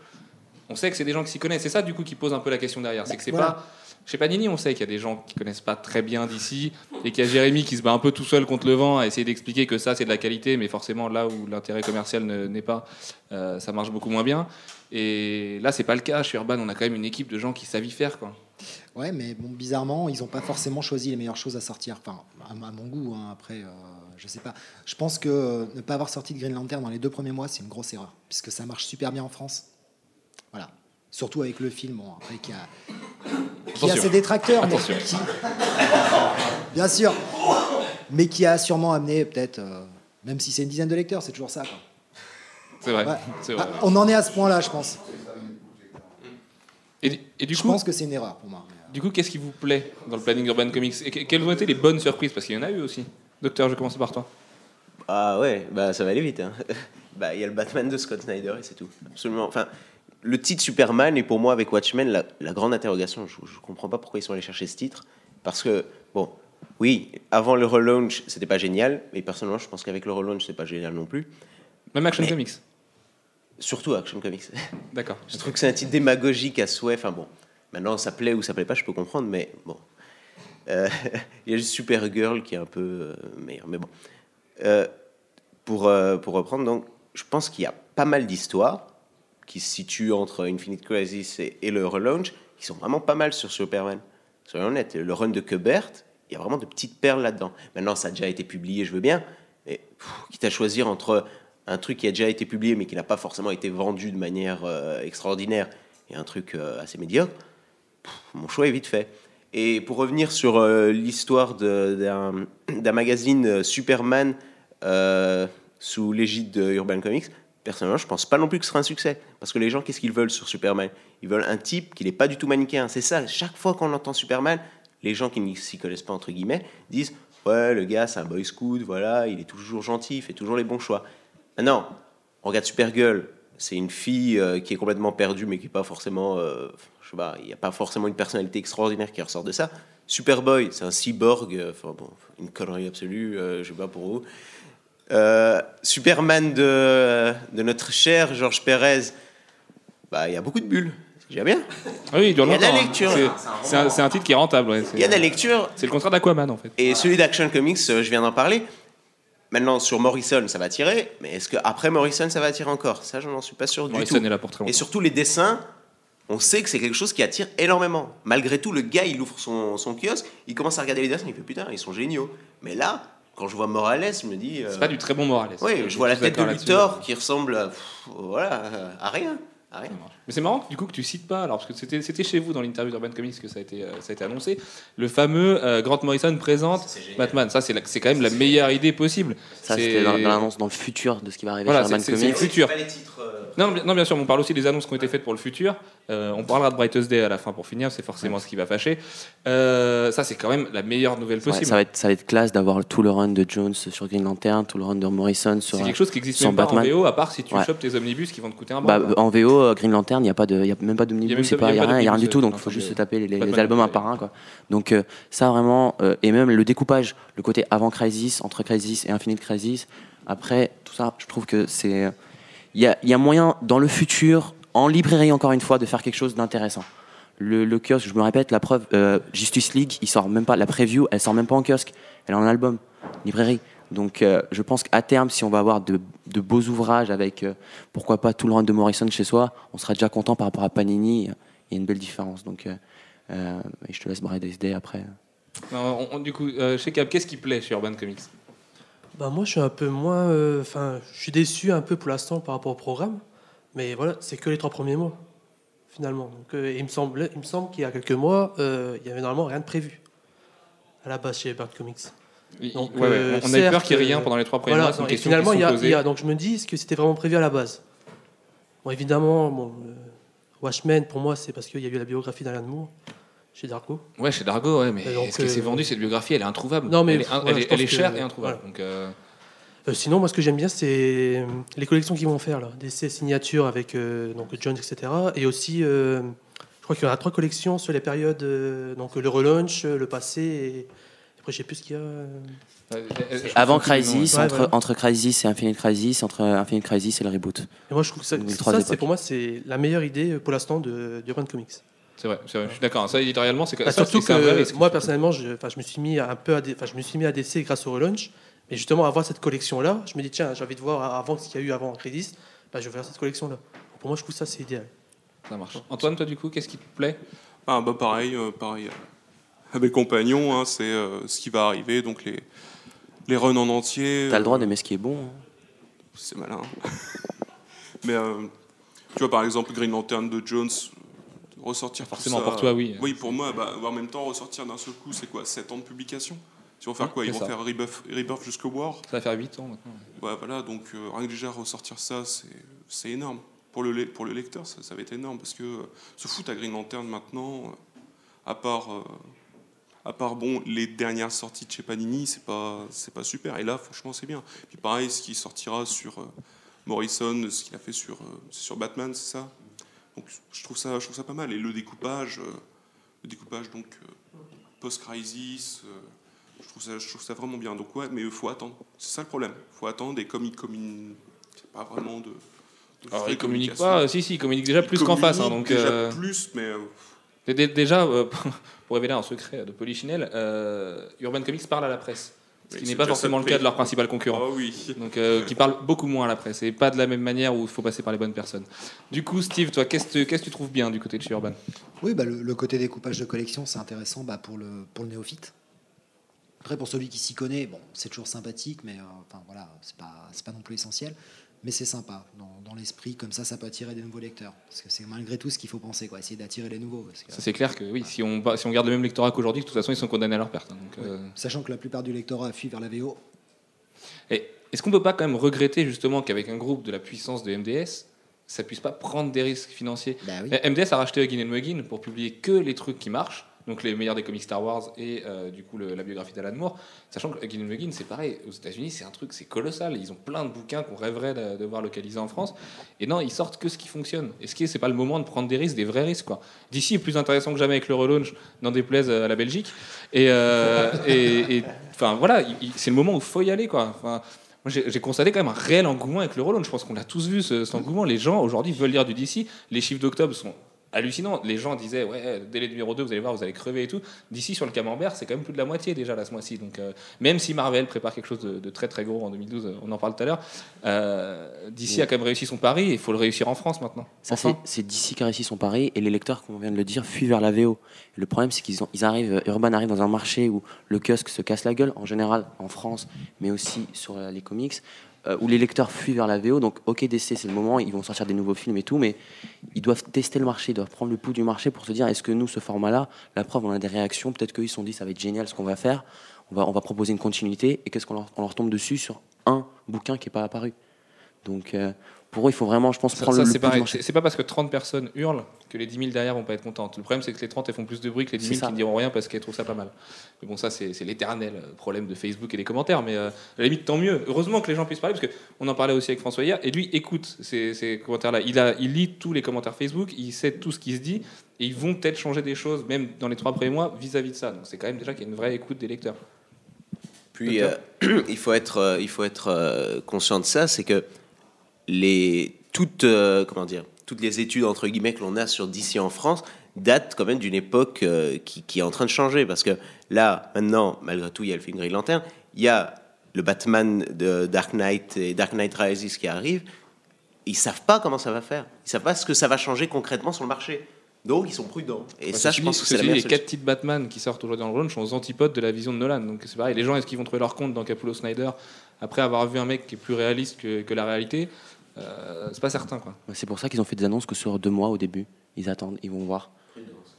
On sait que c'est des gens qui s'y connaissent. C'est ça, du coup, qui pose un peu la question derrière. C'est que c'est Voilà. pas. Chez Panini, on sait qu'il y a des gens qui connaissent pas très bien d'ici et qu'il y a Jérémy qui se bat un peu tout seul contre le vent à essayer d'expliquer que ça c'est de la qualité, mais forcément là où l'intérêt commercial ne- n'est pas, euh, ça marche beaucoup moins bien. Et là, c'est pas le cas. Chez Urban, on a quand même une équipe de gens qui savent y faire. Quoi. Ouais, mais bon, bizarrement, ils n'ont pas forcément choisi les meilleures choses à sortir. Enfin, à, à mon goût, hein, après, euh, je sais pas. Je pense que euh, ne pas avoir sorti de Green Lantern dans les deux premiers mois, c'est une grosse erreur, puisque ça marche super bien en France. Surtout avec le film, bon, après, qui a, qui a ses détracteurs, mais qui, bien sûr, mais qui a sûrement amené peut-être, euh, même si c'est une dizaine de lecteurs, c'est toujours ça. quoi. C'est vrai. Ouais. c'est vrai. Ah, on en est à ce point-là, je pense. Et, et du je coup, pense que c'est une erreur pour moi. du coup, qu'est-ce qui vous plaît dans le planning Urban Comics et que- quelles ont été les bonnes surprises? Parce qu'il y en a eu aussi. Docteur, je vais commencer par toi. Ah ouais, bah ça va aller vite. hein. bah il y a le Batman de Scott Snyder et c'est tout. Absolument. Enfin, le titre Superman est pour moi avec Watchmen la, la grande interrogation. Je, je comprends pas pourquoi ils sont allés chercher ce titre parce que bon, oui, avant le relaunch c'était pas génial, mais personnellement je pense qu'avec le relaunch c'est pas génial non plus. Même Action Mais- Comics. Surtout Action Comics. D'accord. Je trouve que c'est un titre démagogique à souhait. Enfin bon, maintenant ça plaît ou ça plaît pas, je peux comprendre, mais bon. Euh, il y a juste Supergirl qui est un peu euh, meilleur, mais bon. Euh, pour, pour reprendre, donc, je pense qu'il y a pas mal d'histoires qui se situent entre Infinite Crisis et, le relaunch, qui sont vraiment pas mal sur Superman. Soyons honnêtes, le run de Kubert, il y a vraiment de petites perles là-dedans. Maintenant, ça a déjà été publié, je veux bien, mais pff, quitte à choisir entre un truc qui a déjà été publié mais qui n'a pas forcément été vendu de manière euh, extraordinaire et un truc euh, assez médiocre, mon choix est vite fait. Et pour revenir sur euh, l'histoire d'un magazine Superman sous l'égide de Urban Comics, personnellement, je pense pas non plus que ce sera un succès. Parce que les gens, qu'est-ce qu'ils veulent sur Superman? Ils veulent un type qui n'est pas du tout manichéen. C'est ça, chaque fois qu'on entend Superman, les gens qui ne s'y connaissent pas, entre guillemets, disent Ouais, le gars, c'est un boy scout, voilà, il est toujours gentil, il fait toujours les bons choix. Maintenant, on regarde Supergirl, c'est une fille euh, qui est complètement perdue, mais qui n'est pas forcément. euh, je sais pas, il n'y a pas forcément une personnalité extraordinaire qui ressort de ça. Superboy, c'est un cyborg, euh, enfin bon, une connerie absolue, je sais pas pour vous. Euh, Superman de, de notre cher Georges Pérez, bah, il y a beaucoup de bulles. C'est déjà bien. Ah oui, il y a de la hein. lecture. C'est- un, titre qui est rentable. ouais. Il y a de la lecture. C'est le contraire d'Aquaman en fait. Et celui d'Action Comics, euh, je viens d'en parler. Maintenant, sur Morrison, ça va tirer. Mais est-ce qu'après Morrison, ça va tirer encore? Ça, je n'en suis pas sûr du Morrison tout. est là pour très Et surtout, les dessins, on sait que c'est quelque chose qui attire énormément. Malgré tout, le gars, il ouvre son, son kiosque, il commence à regarder les dessins, il fait putain, ils sont géniaux. Mais là, quand je vois Morales, je me dis. euh, C'est pas du très bon Morales. Oui, je vois la tête de. Luthor qui ressemble à, pff, voilà, à rien. À rien. Mais c'est marrant du coup que tu cites pas, alors parce que c'était c'était chez vous dans l'interview d'Urban Comics que ça a été, euh, ça a été annoncé, le fameux euh, Grant Morrison présente Batman. Ça c'est quand même la meilleure idée possible. Ça, C'est- c'était dans, dans l'annonce dans le futur de ce qui va arriver Voilà, chez Urban Comics. c'est le futur. Pas les titres, euh, Non, bien- non, bien sûr, on parle aussi des annonces qui ont été faites pour le futur. Euh, on parlera de Brightest Day à la fin pour finir, c'est forcément ce qui va fâcher. Euh, ça, c'est quand même la meilleure nouvelle Ouais, possible. ça, va être, ça va être classe d'avoir tout le run de Jones sur Green Lantern, tout le run de Morrison sur. c'est quelque chose qui existe même pas Batman. en VO, à part si tu Ouais. chopes tes omnibus qui vont te coûter un Bah, bras. en VO, euh, Green Lantern, il n'y a, pas de- y a même pas d'omnibus, il n'y a, rien, du tout, donc il faut juste se taper les, albums un par un. Quoi. Donc euh, ça vraiment, et même le découpage, le côté avant Crisis, entre Crisis et Infinite Crisis, après tout ça, je trouve que c'est. Il y a, moyen dans le futur, en librairie encore une fois, de faire quelque chose d'intéressant. Le, kiosque, je me répète, la preuve, euh, Justice League, il sort même pas, la preview, elle sort même pas en kiosque, elle est en album, librairie. Donc euh, je pense qu'à terme, si on va avoir de, beaux ouvrages avec, euh, pourquoi pas, tout le run de Morrison chez soi, on sera déjà content par rapport à Panini, il y a une belle différence. Donc je te laisse Bride SD après. On- du coup, chez Cap, qu'est-ce qui plaît chez Urban Comics? Bah moi, je suis un peu moins. euh, Enfin, je suis déçu un peu pour l'instant par rapport au programme. Mais voilà, c'est que les trois premiers mois, finalement. Donc, euh, il me semble, il me semble qu'il y a quelques mois, euh, il y avait normalement rien de prévu à la base chez Bird Comics. Il- Donc, ouais, ouais, On a eu peur qu'il n'y ait rien pendant les trois premiers Voilà, mois. Non, et finalement, il y, a, y donc je me dis, est-ce que c'était vraiment prévu à la base? Bon, évidemment, bon, Watchmen, pour moi, c'est parce qu'il y a eu la biographie d'Alan Moore chez Darko. Ouais, chez Dargo, ouais, mais Et donc, ce qui s'est euh, vendu, cette biographie, elle est introuvable. Non, mais elle est, elle que- chère et introuvable. voilà. Donc, euh, Euh, sinon, moi, ce que j'aime bien, c'est euh, les collections qu'ils vont faire, là, des signatures avec euh, donc Jones, etc. Et aussi, euh, je crois qu'il y aura trois collections sur les périodes, euh, donc le relaunch, euh, le passé, et après, je sais plus ce qu'il y a. euh. euh, Avant Crisis, ouais. entre, Ouais, voilà. entre Crisis et Infinite Crisis, entre Infinite Crisis et le reboot. Et moi, je trouve que ça, ça, c'est pour moi, c'est la meilleure idée euh, pour l'instant de d'Urban Comics. C'est vrai, c'est vrai, je suis d'accord. Ça, éditorialement, c'est Bah, surtout vrai que moi personnellement, je, enfin, je me suis mis un peu à, je me suis mis à DC grâce au relaunch. Et justement, avoir cette collection là, je me dis tiens, j'ai envie de voir avant ce qu'il y a eu avant Crédis, bah, je vais faire cette collection là. Pour moi, je trouve ça c'est idéal. Ça marche. Antoine, toi, du coup, qu'est-ce qui te plaît? Ah bah pareil, euh, pareil. euh, À mes compagnons, hein, c'est euh, ce qui va arriver, donc les, les runs en entier. T'as le droit d'aimer ce qui est bon. hein. C'est malin. Mais euh, tu vois, par exemple, Green Lantern de Jones, euh, ressortir tout Forcément, ça- pour toi, oui. Oui, pour moi, bah, en même temps, ressortir d'un seul coup, c'est quoi 7 ans de publication? Ils vont faire quoi? Ils vont ça. faire Rebirth, Rebirth jusqu'au War Ça va faire 8 ans maintenant. Ouais, voilà, donc euh, rien que déjà ressortir ça, c'est énorme. Pour le, pour le lecteur, ça, ça va être énorme parce que euh, se foutre à Green Lantern maintenant, euh, à part, euh, à part bon, les dernières sorties de chez Panini, c'est pas, c'est pas super. Et là, franchement, c'est bien. Puis pareil, ce qui sortira sur euh, Morrison, ce qu'il a fait sur, euh, sur Batman, c'est ça? Donc je trouve ça, je trouve ça pas mal. Et le découpage, euh, le découpage donc euh, post-crisis. euh, je trouve, ça, je trouve ça vraiment bien. Donc ouais, mais il faut attendre. C'est ça le problème. Il faut attendre et comme ils communiquent pas vraiment de... de Alors, communiquent communication. pas, si, si, ils communiquent déjà plus qu'en face. hein, donc, déjà plus, mais dé- dé- déjà, pour révéler un secret de Polichinelle, Urban Comics parle à la presse. Ce qui Oui, n'est pas forcément le cas de leur principal concurrent. ah oui. Donc, euh, qui parle beaucoup moins à la presse et pas de la même manière où il faut passer par les bonnes personnes. Du coup, Steve, toi, qu'est-ce que tu trouves bien du côté de chez Urban? Oui, bah, le, le côté découpage de collection, c'est intéressant bah, pour, le, pour le néophyte. Après, pour celui qui s'y connaît, bon, c'est toujours sympathique, mais euh, enfin, voilà, c'est pas, c'est pas non plus essentiel. Mais c'est sympa dans, dans l'esprit, comme ça, ça peut attirer des nouveaux lecteurs. Parce que c'est malgré tout ce qu'il faut penser, quoi, essayer d'attirer les nouveaux. c'est clair que oui, si on, si on garde le même lectorat qu'aujourd'hui, de toute façon, ils sont condamnés à leur perte. hein. donc, euh, Sachant que la plupart du lectorat fuit vers la VO. Et est-ce qu'on peut pas quand même regretter justement qu'avec un groupe de la puissance de MDS, ça puisse pas prendre des risques financiers? Bah oui. Eh, MDS a racheté Huggin Muggin pour publier que les trucs qui marchent, donc les meilleurs des comics Star Wars et euh, du coup la biographie d'Alan Moore. Sachant que Huggin Muggin, c'est pareil, aux États-Unis, c'est un truc, c'est colossal. Ils ont plein de bouquins qu'on rêverait de, de voir localisés en France. Et non, ils sortent que ce qui fonctionne. Est-ce que c'est pas le moment de prendre des risques, des vrais risques quoi D'ici est plus intéressant que jamais avec le relaunch, n'en déplaise à la Belgique. Et, euh, et, et, enfin voilà, il- il- c'est le moment où faut y aller quoi. J'ai constaté quand même un réel engouement avec le relaunch. Je pense qu'on l'a tous vu, ce, cet engouement. Les gens, aujourd'hui, veulent lire du DC. Les chiffres d'octobre sont hallucinants. Les gens disaient, ouais, dès les numéro 2, vous allez voir, vous allez crever et tout. DC sur le camembert, c'est quand même plus de la moitié déjà, là, ce mois-ci. Donc, euh, même si Marvel prépare quelque chose de, de très, très gros en 2012, euh, on en parle tout à l'heure, euh, DC a quand même réussi son pari et il faut le réussir en France maintenant. Ça, Enfin. c'est- d'ici qui a réussi son pari et les lecteurs, comme on vient de le dire, fuient vers la VO. Le problème, c'est qu'ils ils arrivent, Urban arrive dans un marché où le kiosque se casse la gueule, en général en France, mais aussi sur euh, les comics, euh, où les lecteurs fuient vers la VO. Donc, ok, DC, c'est le moment, ils vont sortir des nouveaux films et tout, mais ils doivent tester le marché, ils doivent prendre le pouls du marché pour se dire est-ce que nous, ce format-là, la preuve, on a des réactions, peut-être qu'ils se sont dit ça va être génial ce qu'on va faire, on va, on va proposer une continuité, et qu'est-ce qu'on leur, on leur tombe dessus sur un bouquin qui n'est pas apparu. Donc, euh, pour eux, il faut vraiment, je pense, Ça, prendre ça, le, c'est pouls du pareil. C'est pas parce que 30 personnes hurlent que les 10 000 derrière vont pas être contentes. Le problème, c'est que les 30 elles font plus de bruit que les 10 C'est 000 ça. qui ne diront rien parce qu'elles trouvent ça pas mal. Mais bon, ça, c'est c'est l'éternel euh, problème de Facebook et des commentaires. Mais euh, à la limite, tant mieux. Heureusement que les gens puissent parler parce qu'on en parlait aussi avec François hier. Et lui écoute ces, ces commentaires-là. Il, a- il lit tous les commentaires Facebook, il sait tout ce qui se dit et ils vont peut-être changer des choses, même dans les trois premiers mois, vis-à-vis de ça. Donc c'est quand même déjà qu'il y a une vraie écoute des lecteurs. Puis euh, il faut être, euh, il faut être conscient de ça, c'est que les toutes, euh, comment dire, toutes les études entre guillemets que l'on a sur DC en France datent quand même d'une époque euh, qui, qui est en train de changer parce que là maintenant, malgré tout, il y a le film Green Lantern, il y a le Batman de Dark Knight et Dark Knight Rises qui arrive. Ils savent pas comment ça va faire. Ils savent pas ce que ça va changer concrètement sur le marché. Donc ils sont prudents. Et Bah, ça, je pense que c'est la meilleure Les quatre titres Batman qui sortent aujourd'hui dans le launch sont aux antipodes de la vision de Nolan. Donc c'est pareil. Les gens, est-ce qu'ils vont trouver leur compte dans Capullo Snyder après avoir vu un mec qui est plus réaliste que, que la réalité Euh, C'est pas certain, quoi. C'est pour ça qu'ils ont fait des annonces que sur deux mois au début. Ils attendent, ils vont voir.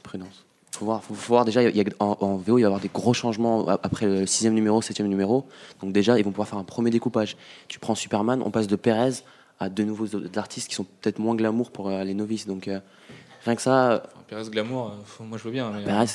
Prudence. Faut voir, faut, faut voir déjà, il y a, en, en VO, il va y avoir des gros changements a- après le sixième numéro, septième numéro. Donc déjà, ils vont pouvoir faire un premier découpage. Tu prends Superman, on passe de Perez à de nouveaux artistes qui sont peut-être moins glamour pour euh, les novices. Donc euh, rien que ça, Pérez Glamour, euh, faut- moi je veux bien. mais, euh, Perez,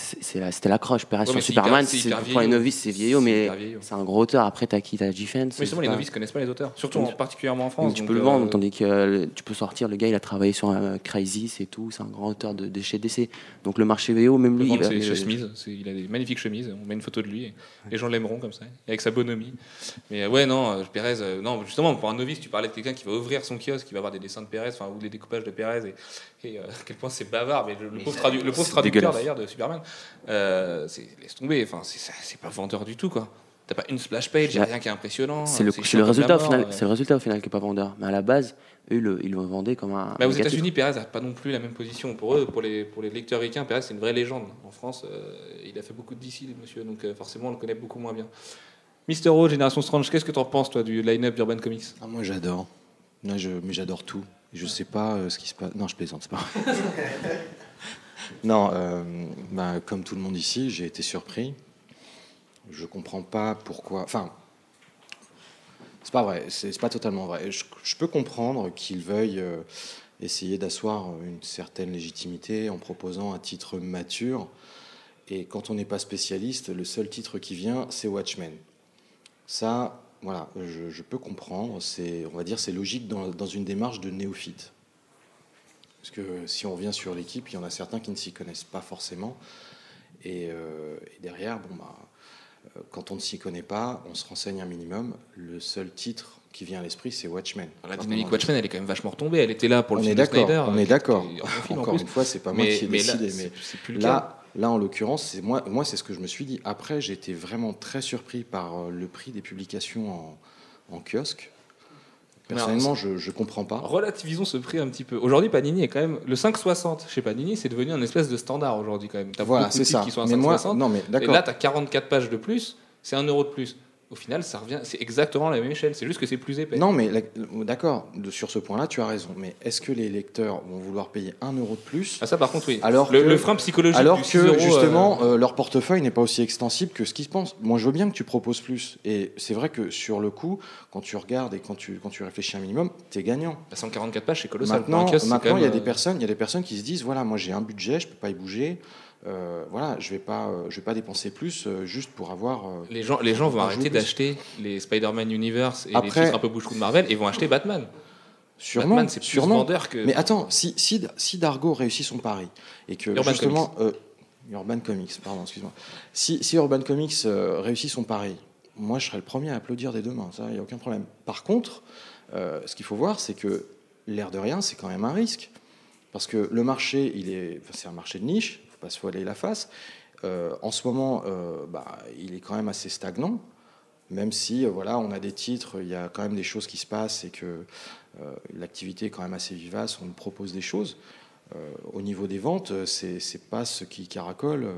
c'était l'accroche. Perez Ouais, sur Superman, c'est pour les novices, c'est vieillot, mais c'est un gros auteur. Après, t'as qui T'as G-Fence. Mais justement, les novices connaissent pas les auteurs, surtout Donc, en- particulièrement en France. Donc, tu peux le euh, vendre, tandis que euh, tu peux sortir. Le gars, il a travaillé sur un Crisis et tout. C'est un grand auteur de, de chez DC. Donc le marché VO, même le lui, vendre il ses chemises. Il a des magnifiques chemises. On met une photo de lui. Et les gens l'aimeront comme ça, avec sa bonhomie. Mais euh, ouais, non, euh, Pérez, euh, non, justement, pour un novice, tu parlais de quelqu'un qui va ouvrir son kiosque, qui va avoir des dessins de Pérez, enfin, ou des découpages de Pérez, et, euh, à quel point c'est bavard, mais le, Mais pauvre, c'est- tradu- le pauvre c'est traducteur d'ailleurs de Superman, euh, c'est- laisse tomber, enfin, c'est pas vendeur du tout, quoi. T'as pas une splash page, y a Bah, rien qui est impressionnant. C'est le, résultat au final. C'est le résultat au final qui est pas vendeur. Mais à la base, eux, ils le- ils le vendaient comme un. Bah, aux États-Unis, Perez n'a pas non plus la même position. Pour eux, pour les, pour les lecteurs ricains, Perez, c'est une vraie légende. En France, euh, il a fait beaucoup de DC, le monsieur, donc euh, forcément, on le connaît beaucoup moins bien. Mister O, Génération Strange, qu'est-ce que tu en penses, toi, du line-up d'Urban Comics? Ah, moi j'adore. Moi, je, mais j'adore tout. Je sais pas euh, ce qui se passe. Non, je plaisante, c'est pas vrai. non, euh, bah, comme tout le monde ici, j'ai été surpris. Je comprends pas pourquoi. Enfin, c'est pas vrai. C'est pas totalement vrai. Je, peux comprendre qu'ils veuillent euh, essayer d'asseoir une certaine légitimité en proposant un titre mature. Et quand on n'est pas spécialiste, le seul titre qui vient, c'est Watchmen. Ça, voilà, je, peux comprendre. C'est, on va dire, c'est logique dans une démarche de néophyte. Parce que si on revient sur l'équipe, il y en a certains qui ne s'y connaissent pas forcément. Et, euh, et derrière, bon, bah, euh, quand on ne s'y connaît pas, on se renseigne un minimum. Le seul titre qui vient à l'esprit, c'est Watchmen. La dynamique Watchmen, elle est quand même vachement retombée. Elle était là pour le on film est de d'accord, Snyder. on euh, est d'accord. en Encore une fois, c'est pas moi qui ai mais là, décidé, c'est- mais c'est plus le cas. là, là, en l'occurrence, c'est moi, moi, c'est ce que je me suis dit. Après, j'ai été vraiment très surpris par le prix des publications en, en kiosque. Personnellement, je, je comprends pas. Relativisons ce prix un petit peu. Aujourd'hui, Panini est quand même. Le 5,60 chez Panini, c'est devenu un espèce de standard aujourd'hui quand même. T'as Voilà, beaucoup de c'est titres ça. qui sont à Mais moi, 5,60. non, mais Et d'accord. là, tu as 44 pages de plus, c'est 1 euro de plus. Au final, ça revient, c'est exactement la même échelle. C'est juste que c'est plus épais. Non, mais d'accord, sur ce point-là, tu as raison. Mais est-ce que les lecteurs vont vouloir payer un euro de plus Ah, ça, par contre, oui. Alors le, que, le frein psychologique alors que 6 euros, euh, justement, euh, leur portefeuille n'est pas aussi extensible que ce qu'ils se pensent. Moi, je veux bien que tu proposes plus. Et c'est vrai que sur le coup, quand tu regardes et quand tu, quand tu réfléchis un minimum, tu es gagnant. 144 pages, c'est colossal. Maintenant, il y a des euh, personnes, il y a des personnes qui se disent voilà, moi j'ai un budget, je peux pas y bouger. Euh, voilà, je vais pas, euh, je vais pas dépenser plus euh, juste pour avoir. Les gens, les gens vont arrêter d'acheter les Spider-Man Universe et les Après- titres un peu bouche-trou de Marvel et vont acheter Batman. Sûrement, Batman, c'est plus sûrement. vendeur que. Mais attends, si, si, si Dargo réussit son pari et que Urban justement euh, Urban Comics, pardon, excuse-moi. Si, si Urban Comics euh, réussit son pari, moi je serais le premier à applaudir des deux mains, ça, il n'y a aucun problème. Par contre, ce qu'il faut voir, c'est que l'air de rien, c'est quand même un risque. Parce que le marché, il est, enfin, c'est un marché de niche, faut pas se voiler la face. Euh, en ce moment, euh, bah, il est quand même assez stagnant, même si euh, voilà, on a des titres, il y a quand même des choses qui se passent et que euh, l'activité est quand même assez vivace, on nous propose des choses. Euh, au niveau des ventes, c'est c'est pas ce qui caracole euh,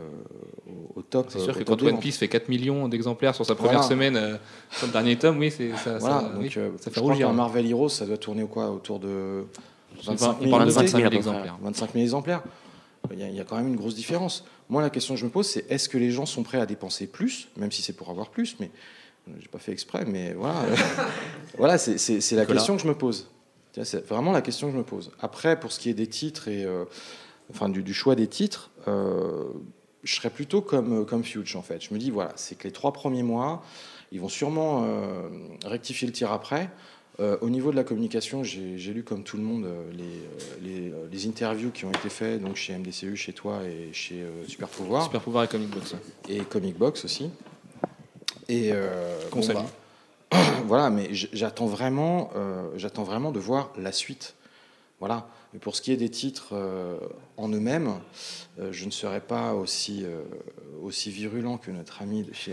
au, au top. C'est sûr que quand One. Piece fait 4 millions d'exemplaires sur sa première Voilà. semaine, euh, sur le dernier tome, oui, c'est ça. Voilà, ça, donc oui, euh, ça fait rougir. qu'un Marvel Heroes, ça doit tourner quoi Autour de 25 on 000, parle de 25 25 000 000 exemplaires. 25 000 exemplaires. Il y, a, il y a quand même une grosse différence. Moi, la question que je me pose, c'est est-ce que les gens sont prêts à dépenser plus, même si c'est pour avoir plus, mais euh, j'ai pas fait exprès, mais voilà, voilà, c'est la Nicolas. question que je me pose. C'est vraiment la question que je me pose. Après, pour ce qui est des titres et euh, enfin du, du choix des titres, euh, je serais plutôt comme comme Fuge en fait. Je me dis voilà, c'est que les trois premiers mois, ils vont sûrement euh, rectifier le tir après. Euh, au niveau de la communication, j'ai lu comme tout le monde euh, les, euh, les, les interviews qui ont été faites donc chez MDCU, chez toi et chez euh, Super Pouvoir Super pouvoir et comic box. et Comic Box aussi. Et bah, voilà, mais j'attends vraiment, j'attends vraiment de voir la suite. Voilà. Et pour ce qui est des titres euh, en eux-mêmes, euh, je ne serai pas aussi euh, aussi virulent que notre ami de chez.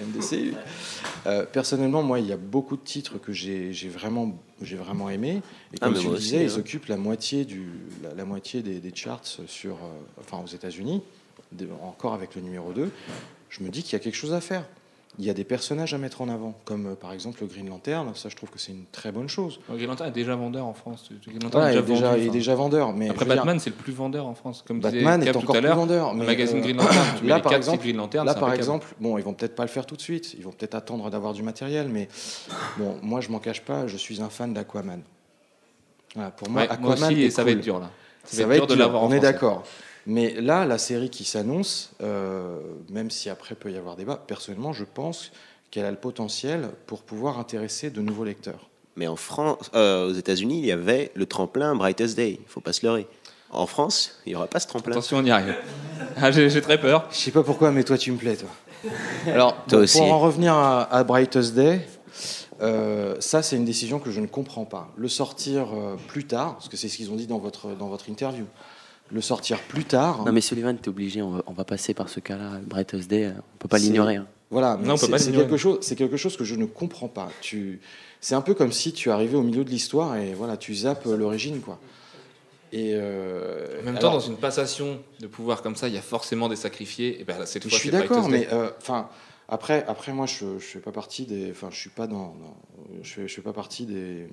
Euh, personnellement, moi, il y a beaucoup de titres que j'ai vraiment j'ai vraiment aimé. Et Ah, comme mais tu le disais, hein. ils occupent la moitié du la, la moitié des, des charts sur enfin aux États-Unis, encore avec le numéro 2 je me dis qu'il y a quelque chose à faire. Il y a des personnages à mettre en avant, comme euh, par exemple le Green Lantern. Ça, je trouve que c'est une très bonne chose. Green Lantern est déjà vendeur en France. Green Lantern il est déjà, déjà, vendu, est déjà vendeur. Mais Après dire, Batman, c'est le plus vendeur en France. Comme Batman est tout encore à plus vendeur. le magazine euh, Green Lantern, tu mets là, les par exemple, Green Lantern, là, par exemple, bon, ils vont peut-être pas le faire tout de suite. Ils vont peut-être attendre d'avoir du matériel. Mais bon, moi, je m'en cache pas. Je suis un fan d'Aquaman. Voilà, pour moi, Ouais, moi Aquaman aussi, est et ça va être dur là. Ça va être de dur, l'avoir en on est d'accord. Mais là, la série qui s'annonce, euh, même si après peut y avoir débat, personnellement, je pense qu'elle a le potentiel pour pouvoir intéresser de nouveaux lecteurs. Mais en France, euh, aux États-Unis, il y avait le tremplin Brightest Day. Il faut pas se leurrer. En France, il n'y aura pas ce tremplin. Attention, on y arrive. Ah, J'ai j'ai très peur. Je sais pas pourquoi, mais toi, tu me plais, toi. Alors, Toi bon, aussi. pour en revenir à, à Brightest Day, euh, ça, c'est une décision que je ne comprends pas. Le sortir euh, plus tard, parce que c'est ce qu'ils ont dit dans votre, dans votre interview, le sortir plus tard. Non, mais Sullivan, t'es obligé, on va, on va passer par ce cas-là. Brightest Day, on peut pas l'ignorer. hein. Voilà, mais Non, on peut c'est pas c'est l'ignorer. quelque chose, c'est quelque chose que je ne comprends pas. Tu, c'est un peu comme si tu arrivais au milieu de l'histoire et voilà, tu zappes l'origine, quoi. Et euh, En même alors, temps, dans une passation de pouvoir comme ça, il y a forcément des sacrifiés. Et ben, là, cette je fois, suis c'est d'accord, mais euh, enfin, après, après, moi, je, je fais pas partie des, enfin, je suis pas dans, dans- je, fais, je fais pas partie des,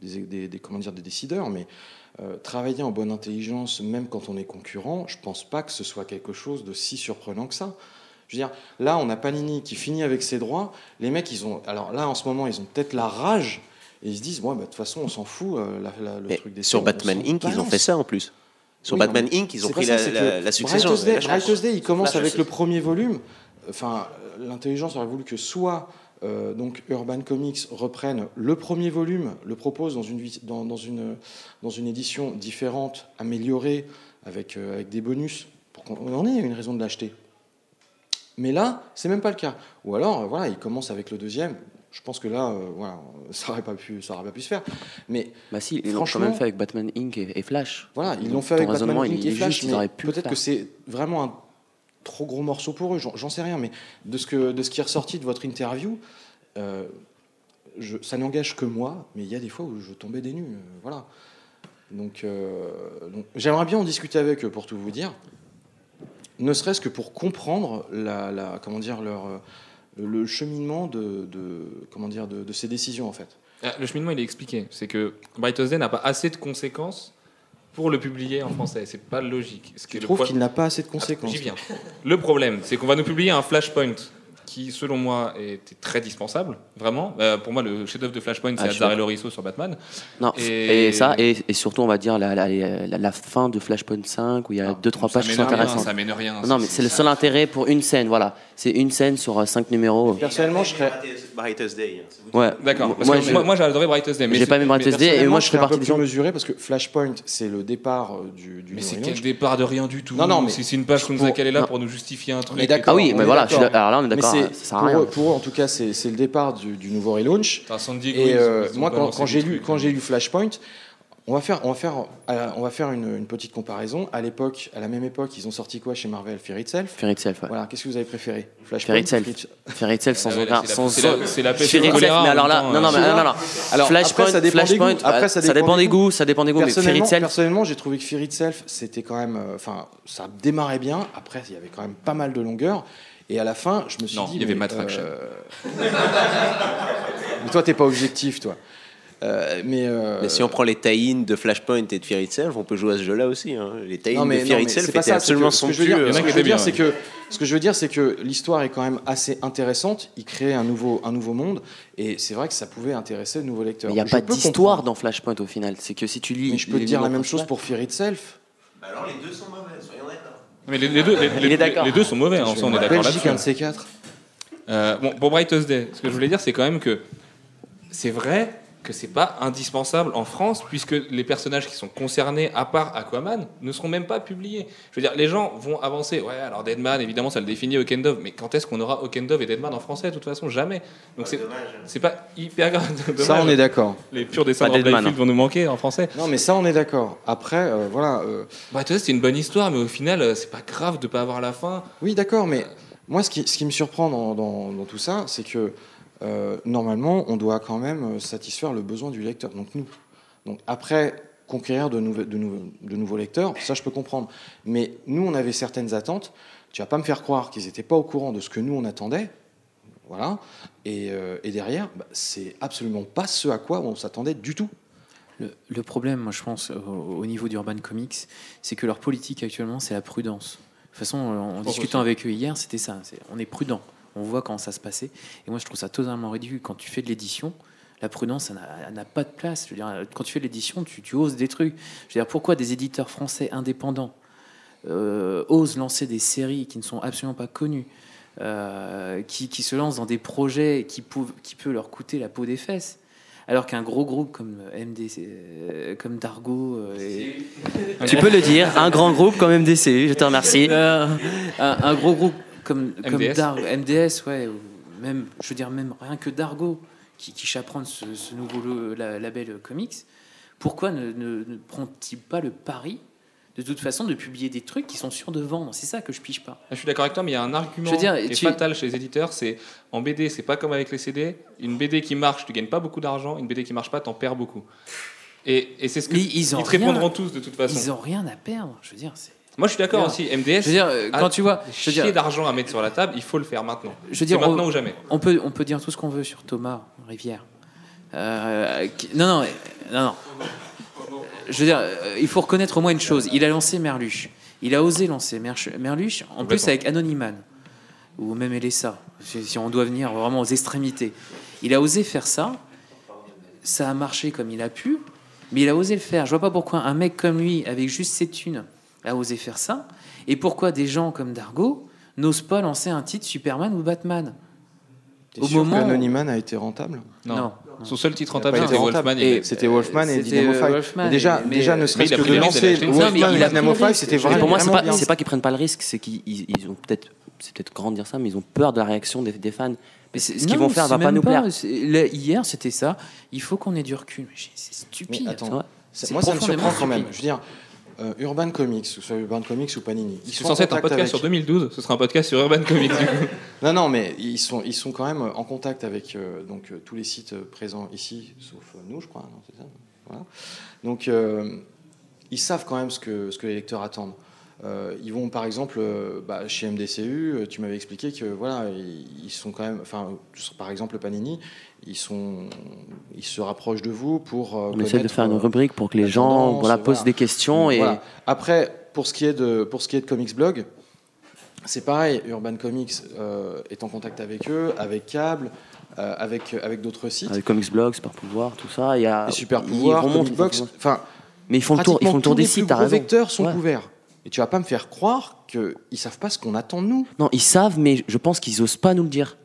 des, des- des- comment dire, des décideurs, mais euh, travailler en bonne intelligence, même quand on est concurrent, je pense pas que ce soit quelque chose de si surprenant que ça. Je veux dire, là, on a Panini qui finit avec ses droits. Les mecs, ils ont, alors là, en ce moment, ils ont peut-être la rage et ils se disent, ouais, bah, de toute façon, on s'en fout. euh, la- la- le Mais truc des sur Batman Inc., ils ont fait ça en plus. Sur Oui, Batman Inc., ils ont pris la, ça, la- succession. Brightest Day, La chance. Brightest Day, il commence Flash avec le premier volume. Enfin, l'intelligence aurait voulu que soit euh, donc Urban Comics reprenne le premier volume, le propose dans une, vis- dans, dans une, dans une édition différente, améliorée, avec, euh, avec des bonus, pour qu'on en ait une raison de l'acheter. Mais là, c'est même pas le cas. Ou alors, euh, voilà, il commence avec le deuxième. Je pense que là, euh, voilà, ça aurait pas pu, ça aurait pas pu se faire. Mais Bah si, ils l'ont quand Franchement- même fait avec Batman Inc. et, et Flash. voilà, ils l'ont fait avec Batman Inc. et Flash, peut-être que c'est vraiment un trop gros morceau pour eux, j'en sais rien, mais de ce, que, de ce qui est ressorti de votre interview, euh, ça n'engage que moi, mais il y a des fois où je tombais des nues, euh, voilà. Donc, euh, donc, j'aimerais bien en discuter avec eux pour tout vous dire, ne serait-ce que pour comprendre la, comment dire, leur, le cheminement de, comment dire, de, ces décisions en fait. Ah, Le cheminement, il est expliqué. C'est que Brightest Day n'a pas assez de conséquences pour le publier en français. C'est pas logique. Ce qui Je trouve pro- qu'il n'a pas assez de Ah, conséquences. J'y viens. Le problème, c'est qu'on va nous publier un Flashpoint qui, selon moi, était très dispensable, vraiment. Euh, pour moi, le chef-d'œuvre de Flashpoint, Ah, c'est Azzarello d'accord. Risso sur Batman. Non, Et- et, ça, et, et surtout, on va dire la, la, la- la fin de Flashpoint 5, où il y a Ah, deux, trois ça pages qui sont intéressantes. ça mène rien. Non, mais c'est le seul intérêt pour une scène, voilà. C'est une scène sur euh, cinq numéros. Personnellement, je serais, Brightest Day. hein, Ouais. D'accord. Moi, que je- moi, moi, j'ai adoré Brightest Day. mais J'ai c'est- pas aimé Brightest Day, et moi je serais fais un peu plus mesuré parce que Flashpoint, c'est le départ euh, du, du Mais c'est quel départ de rien du tout. Non, non, mais- c'est c'est une page qu'on nous a calée là pour nous justifier un truc. Ah oui, mais voilà, je suis d'accord. d'accord. alors là on est Mais d'accord, c'est- ça sert à pour, rien. eux- pour eux, en tout cas, c'est le départ du, nouveau relaunch. Putain, San Diego, Et euh, moi, quand hein. j'ai lu Flashpoint, on va faire, on va faire, euh, on va faire une, une petite comparaison. À l'époque, à la même époque, ils ont sorti quoi chez Marvel? Fear Itself? Fear Itself, ouais. Voilà, qu'est-ce que vous avez préféré? Flashpoint? Fear Itself. Fear Itself sans Ah aucun. c'est la- sans- c'est la- Fear Itself, mais alors là, non, non, euh, mais non, non, non. Alors, Flashpoint, après, ça dépend des Flashpoint, goûts. Après, ça ça dépend des goûts, ça dépend des goûts, mais Fear Personnellement, Itself, personnellement, j'ai trouvé que Fear Itself, c'était quand même, euh, enfin, ça démarrait bien. Après, il y avait quand même pas mal de longueur. Et à la fin, je me suis Non, dit, il y avait Fraction. euh, mais toi, t'es pas objectif, toi. Euh, mais, euh, Mais si on prend les tie de Flashpoint et de Fear Itself, on peut jouer à ce jeu-là aussi. hein. Les tie de Fear non, mais Itself c'est pas étaient absolument que ce que je veux dire, ce que je veux bien, c'est que ce que je veux dire, c'est que l'histoire est quand même assez intéressante. Il crée un nouveau, un nouveau monde, et c'est vrai que ça pouvait intéresser de nouveaux lecteurs. il n'y a Je pas d'histoire dans Flashpoint au final. C'est que si tu lis. Mais je peux te dire la même chose pour Fear Itself. Alors les deux sont mauvais, soyons d'accord. Mais les, les deux, les, Il est les- d'accord. les deux sont mauvais, on est d'accord Belgique, là-dessus. un de ces quatre. Euh, bon, pour Brightest Day, ce que je voulais dire, c'est quand même que c'est vrai que c'est pas indispensable en France, puisque les personnages qui sont concernés, à part Aquaman, ne seront même pas publiés. Je veux dire, les gens vont avancer. Ouais, alors Deadman, évidemment, ça le définit Okendov, mais quand est-ce qu'on aura Okendov et Deadman en français? De toute façon, jamais. Donc c'est c'est pas hyper grave. Ça, on est d'accord. Les purs dessins de Deadman, vont nous manquer en français. Non, mais ça, on est d'accord. Après, euh, voilà. euh, Brightest Day, c'est une bonne histoire, mais au final, euh, c'est pas grave de pas avoir la fin. Oui, d'accord, mais moi, ce qui, ce qui me surprend dans, dans- dans tout ça, c'est que euh, normalement, on doit quand même euh, satisfaire le besoin du lecteur, donc nous. Donc après, conquérir de, nouveaux- de, nouveaux- de nouveaux lecteurs, ça, je peux comprendre. Mais nous, on avait certaines attentes. Tu vas pas me faire croire qu'ils n'étaient pas au courant de ce que nous, on attendait. Voilà. Et, euh, et derrière, bah, c'est absolument pas ce à quoi on s'attendait du tout. Le, le problème, moi, je pense, au, au niveau d'Urban Comics, c'est que leur politique actuellement, c'est la prudence. De toute façon, en pense discutant aussi. avec eux hier, c'était ça. On est prudent. On voit comment ça se passait. Et moi, je trouve ça totalement ridicule. Quand tu fais de l'édition, la prudence, ça n'a elle n'a pas de place. Je veux dire, quand tu fais de l'édition, tu, tu oses des trucs. Je veux dire, pourquoi des éditeurs français indépendants euh, osent lancer des séries qui ne sont absolument pas connues, euh, qui, qui se lancent dans des projets qui, peuvent, qui leur coûter la peau des fesses alors qu'un gros groupe comme MDC, euh, comme Dargo, et- Tu peux le dire, un grand groupe comme MDCU, je te remercie. Euh, un, un gros groupe comme, comme MDS. Dar- MDS, ouais, ou même, je veux dire même rien que Dargo, qui, qui chaperonne ce, ce nouveau la- label comics, pourquoi ne, ne- ne prend-il pas le pari de toute façon de publier des trucs qui sont sûrs de vendre? C'est ça que je pige pas. Ah, Je suis d'accord avec toi, mais il y a un argument Je veux dire, qui est fatal chez les éditeurs, c'est en BD, c'est pas comme avec les CD. Une BD qui marche, tu gagnes pas beaucoup d'argent. Une BD qui marche pas, t'en perds beaucoup. Et, et c'est ce que Mais ils ont te rien- répondront tous de toute façon. Ils ont rien à perdre. Je veux dire, c'est. Moi, je suis d'accord aussi. MDS. Je veux dire, euh, a quand tu vois, je veux chier dire, d'argent à mettre sur la table, il faut le faire maintenant. je veux dire, maintenant on, ou jamais. on peut, on peut dire tout ce qu'on veut sur Thomas Rivière. Euh, non, non, non, non. Je veux dire, euh, il faut reconnaître au moins une chose. Il a lancé Merluche. Il a osé lancer Merluche, en plus avec Anonyman, ou même si si on doit venir vraiment aux extrémités. Il a osé faire ça. Ça a marché comme il a pu, mais il a osé le faire. Je vois pas pourquoi un mec comme lui, avec juste ses thunes, a osé faire ça. Et pourquoi des gens comme Dargo n'osent pas lancer un titre Superman ou Batman T'es Au sûr moment où- qu'Anonyman a été rentable Non. Non. Son seul titre rentable, c'était. Wolfman. Et C'était Wolfman et Dynamo euh, 5. Wolfman, Mais déjà, mais- déjà ne serait-ce que de lancer Wolfman Non, mais il et a Dynamo pris le 5, risque. c'était vraiment pour moi, c'est pas, c'est pas qu'ils prennent pas le risque, c'est qu'ils ils- ils ont peut-être, c'est peut-être grand de dire ça, mais ils ont peur de la réaction des, des fans. Mais Ce qu'ils vont faire c'est va pas nous plaire. là, hier, c'était ça. Il faut qu'on ait du recul. C'est stupide. Attends, moi ça me surprend quand même. Je veux dire, euh, Urban Comics, que ce soit Urban Comics ou Panini, ils C'est sont en censé être un podcast avec- sur 2012, ce sera un podcast sur Urban Comics. du coup. Non, non, mais ils sont, ils sont quand même en contact avec euh, donc, euh, tous les sites présents ici, sauf nous, je crois. non, c'est ça Voilà. Donc, ils savent quand même ce que, ce que les lecteurs attendent. Euh, ils vont, par exemple, euh, bah, chez MDCU, euh, tu m'avais expliqué que voilà, ils, ils sont quand même, enfin, par exemple, Panini, ils sont, ils se rapprochent de vous pour. euh, On essaie de faire une rubrique pour que les gens tendance, voilà, posent voilà. des questions et Voilà. Après, pour ce qui est de pour ce qui est de Comics Blog, c'est pareil. Urban Comics est en contact avec eux, avec Cable, avec avec d'autres sites. avec Comics Blog, Super Pouvoir, tout ça, il y a Et Super Pouvoir, remontent, Comic Box, ils remontent. enfin mais ils font le tour, ils font le tour tous des les sites, plus t'as gros vecteurs sont Ouais. couverts. Et tu vas pas me faire croire qu'ils savent pas ce qu'on attend de nous. Non, ils savent, mais je pense qu'ils osent pas nous le dire.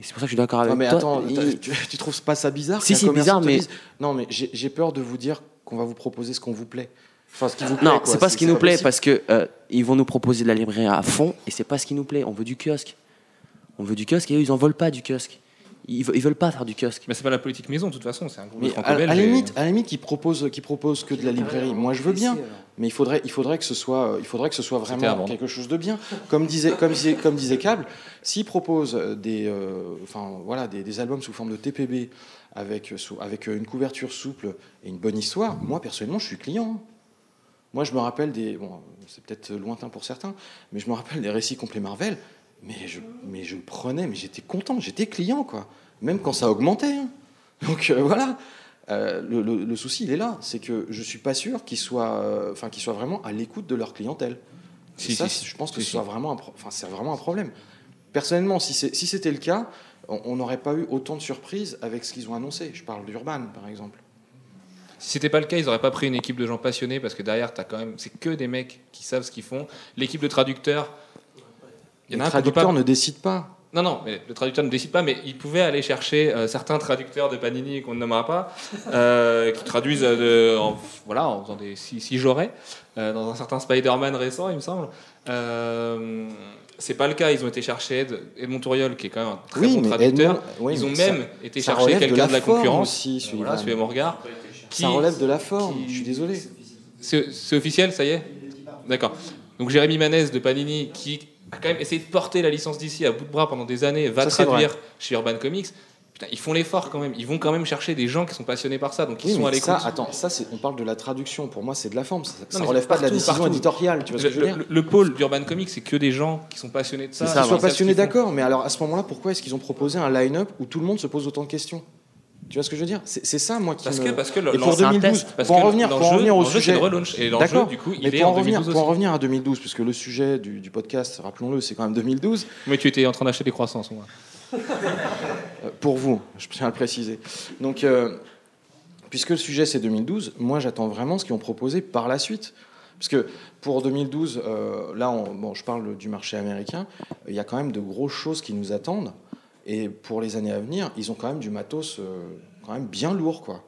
Et c'est pour ça que je suis d'accord avec Non mais toi. attends, tu, tu trouves pas ça bizarre Si, commerçant bizarre, mais- dise, non mais j'ai peur de vous dire qu'on va vous proposer ce qu'on vous plaît. Enfin, ce qui vous plaît. Non, c'est pas ce qui nous plaît possible. parce que euh, ils vont nous proposer de la librairie à fond et c'est pas ce qui nous plaît. On veut du kiosque. On veut du kiosque et eux ils en veulent pas du kiosque. Ils, ils veulent pas faire du kiosque. Mais c'est pas la politique maison, de toute façon, c'est un groupe Mais à, franco-belge. à la et- limite, à la limite, qui propose, qui propose que de la librairie. Moi, je veux bien, mais il faudrait, il faudrait que ce soit, il faudrait que ce soit vraiment quelque chose de bien. Comme disait, comme disait, comme disait Cable, s'il propose des, euh, enfin voilà, des, des albums sous forme de TPB avec, euh, sous- avec une couverture souple et une bonne histoire, moi personnellement, je suis client. Moi, je me rappelle des, bon, c'est peut-être lointain pour certains, mais je me rappelle des récits complets Marvel. Mais je, mais je le prenais, mais j'étais content, j'étais client, quoi. Même quand ça augmentait. hein. Donc euh, voilà. Euh, le, le- le souci, il est là. C'est que je suis pas sûr qu'ils soient, euh, qu'ils soient vraiment à l'écoute de leur clientèle. Si, Et ça, si, je pense que Si, ce si. soit vraiment c'est vraiment un problème. Personnellement, si c'est- c'était le cas, on n'aurait pas eu autant de surprises avec ce qu'ils ont annoncé. Je parle d'Urban, par exemple. Si c'était pas le cas, ils auraient pas pris une équipe de gens passionnés parce que derrière, t'as quand même, c'est que des mecs qui savent ce qu'ils font. L'équipe de traducteurs, il y Les en a un qu'on peut traducteurs pas. ne décident pas. Non, non, mais le traducteur ne décide pas, mais il pouvait aller chercher euh, certains traducteurs de Panini qu'on ne nommera pas, euh, qui traduisent euh, de- en, voilà, en faisant des si, si j'aurais, euh, dans un certain Spider-Man récent, il me semble. C'est pas le cas, ils ont été chercher Ed, Edmond Touriol, qui est quand même un très Oui, bon traducteur. Edmond- oui, ils ont même ça- été ça chercher de quelqu'un de la concurrence, aussi, Sullivan. voilà, suivez mon regard. Ça relève de la forme. Je suis désolé. C'est officiel, ça y est? D'accord. Donc Jérémy Manès de Panini, qui a quand même essayé de porter la licence d'ici à bout de bras pendant des années, va Ça, traduire chez Urban Comics. Putain, ils font l'effort quand même. Ils vont quand même chercher des gens qui sont passionnés par ça, donc ils Oui, sont à l'écoute. ça, attends, ça, c'est, on parle de la traduction. Pour moi, c'est de la forme. Ça, mais relève pas de la décision partout. éditoriale. Tu vois ce le, que je veux dire? le- le pôle d'Urban Comics, c'est que des gens qui sont passionnés de ça. Savent ce passionnés, d'accord. Mais alors, à ce moment-là, pourquoi est-ce qu'ils ont proposé un line-up où tout le monde se pose autant de questions? Tu vois ce que je veux dire? C'est, ça, moi, qui Parce me... que, parce que le- Et pour c'est un 2012, test. Parce pour en revenir, pour en revenir au sujet. D'accord. Mais est pour en en revenir, 2012 pour en revenir à 2012, puisque le sujet du, du podcast, rappelons-le, c'est quand même 2012. Mais tu étais en train d'acheter des croissants, moi. Euh, pour vous, je tiens à le préciser. Donc, euh, puisque le sujet c'est 2012, moi j'attends vraiment ce qu'ils ont proposé par la suite. Parce que pour 2012, euh, là, on- bon, je parle du marché américain, il y a quand même de grosses choses qui nous attendent. Et pour les années à venir, ils ont quand même du matos euh, quand même bien lourd, quoi.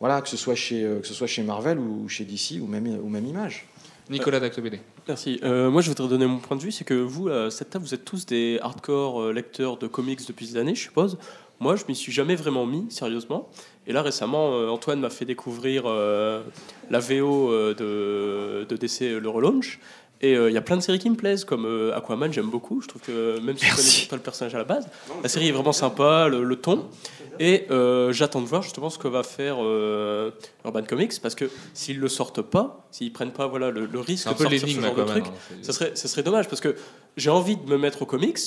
Voilà, que ce soit chez, euh, que ce soit chez Marvel ou chez DC ou même, ou même Image. Nicolas d'Acto BD. Merci. Euh, moi, je voudrais donner mon point de vue, c'est que vous, à cette table, vous êtes tous des hardcore euh, lecteurs de comics depuis des années, je suppose. Moi, je m'y suis jamais vraiment mis, sérieusement. Et là, récemment, euh, Antoine m'a fait découvrir euh, la VO euh, de, de DC, euh, le relaunch. Et euh, il y a plein de séries qui me plaisent, comme euh, Aquaman, j'aime beaucoup. Je trouve que même si je connais pas le personnage à la base, la série est vraiment sympa, le, le ton. Et euh, j'attends de voir justement ce que va faire euh, Urban Comics, parce que s'ils le sortent pas, s'ils prennent pas voilà, le, le risque de peu sortir ce genre de truc, hein, ça serait, ça serait dommage, parce que j'ai envie de me mettre aux comics.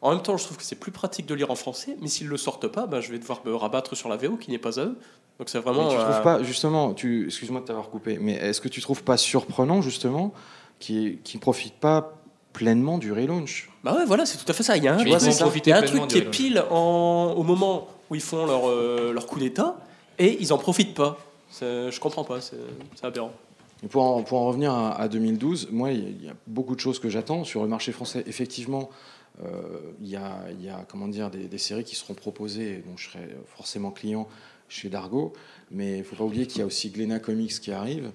En même temps, je trouve que c'est plus pratique de lire en français, mais s'ils le sortent pas, ben, je vais devoir me rabattre sur la VO qui n'est pas à eux. Donc c'est vraiment. Mais tu euh, trouves pas, justement, tu, excuse-moi de t'avoir coupé, mais est-ce que tu trouves pas surprenant, justement, qu'ils ne profitent pas pleinement du relaunch Bah ouais, voilà, c'est tout à fait ça. Il y a un, vois, truc- c'est ça. il y a un pleinement truc du qui est pile en- au moment où ils font leur, euh, leur coup d'État et ils en profitent pas. Je comprends pas, c'est aberrant. Et pour, en, pour en revenir à, à 2012, moi, il y a- il y a beaucoup de choses que j'attends sur le marché français. Effectivement, euh, il y, a, il y a, comment dire, des, des séries qui seront proposées, dont je serai forcément client chez Dargo, mais il ne faut pas oublier qu'il y a aussi Glena Comics qui arrive.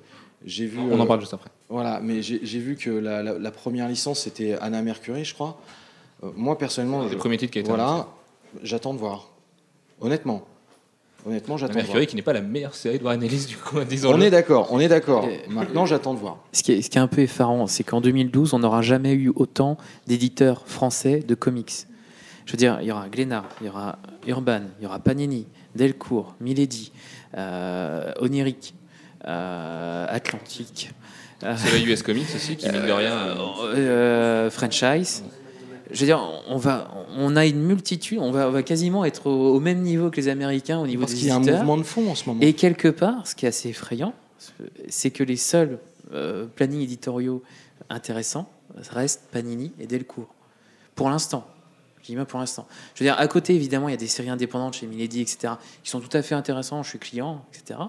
J'ai vu, On en euh, parle juste après. Voilà, mais j'ai vu que la, la- la première licence c'était Anna Mercury, je crois. Euh, moi personnellement, le premier titre qui a été voilà, j'attends de voir. Honnêtement, honnêtement, j'attends de voir. Mercury qui n'est pas la meilleure série de Warren Ellis, du coup, disons On est d'accord, on est d'accord. Maintenant, j'attends de voir. Ce qui, est, ce qui est un peu effarant, c'est qu'en 2012, on n'aura jamais eu autant d'éditeurs français de comics. Je veux dire, il y aura Glénat, il y aura Urban, il y aura Panini, Delcourt, Milady, euh, Oniric, euh, Atlantique, C'est la US Comics aussi, qui mine de rien. euh, euh, franchise. Je veux dire, on va, on a une multitude, on va, on va quasiment être au, au même niveau que les Américains au niveau Parce des qu'il y a un mouvement de fond en ce moment. Et quelque part, ce qui est assez effrayant, c'est que les seuls euh, plannings éditoriaux intéressants restent Panini et Delcourt. Pour l'instant. Je dis bien pour l'instant. Je veux dire, à côté, évidemment, il y a des séries indépendantes chez Milady, etc., qui sont tout à fait intéressantes. Je suis client, etc.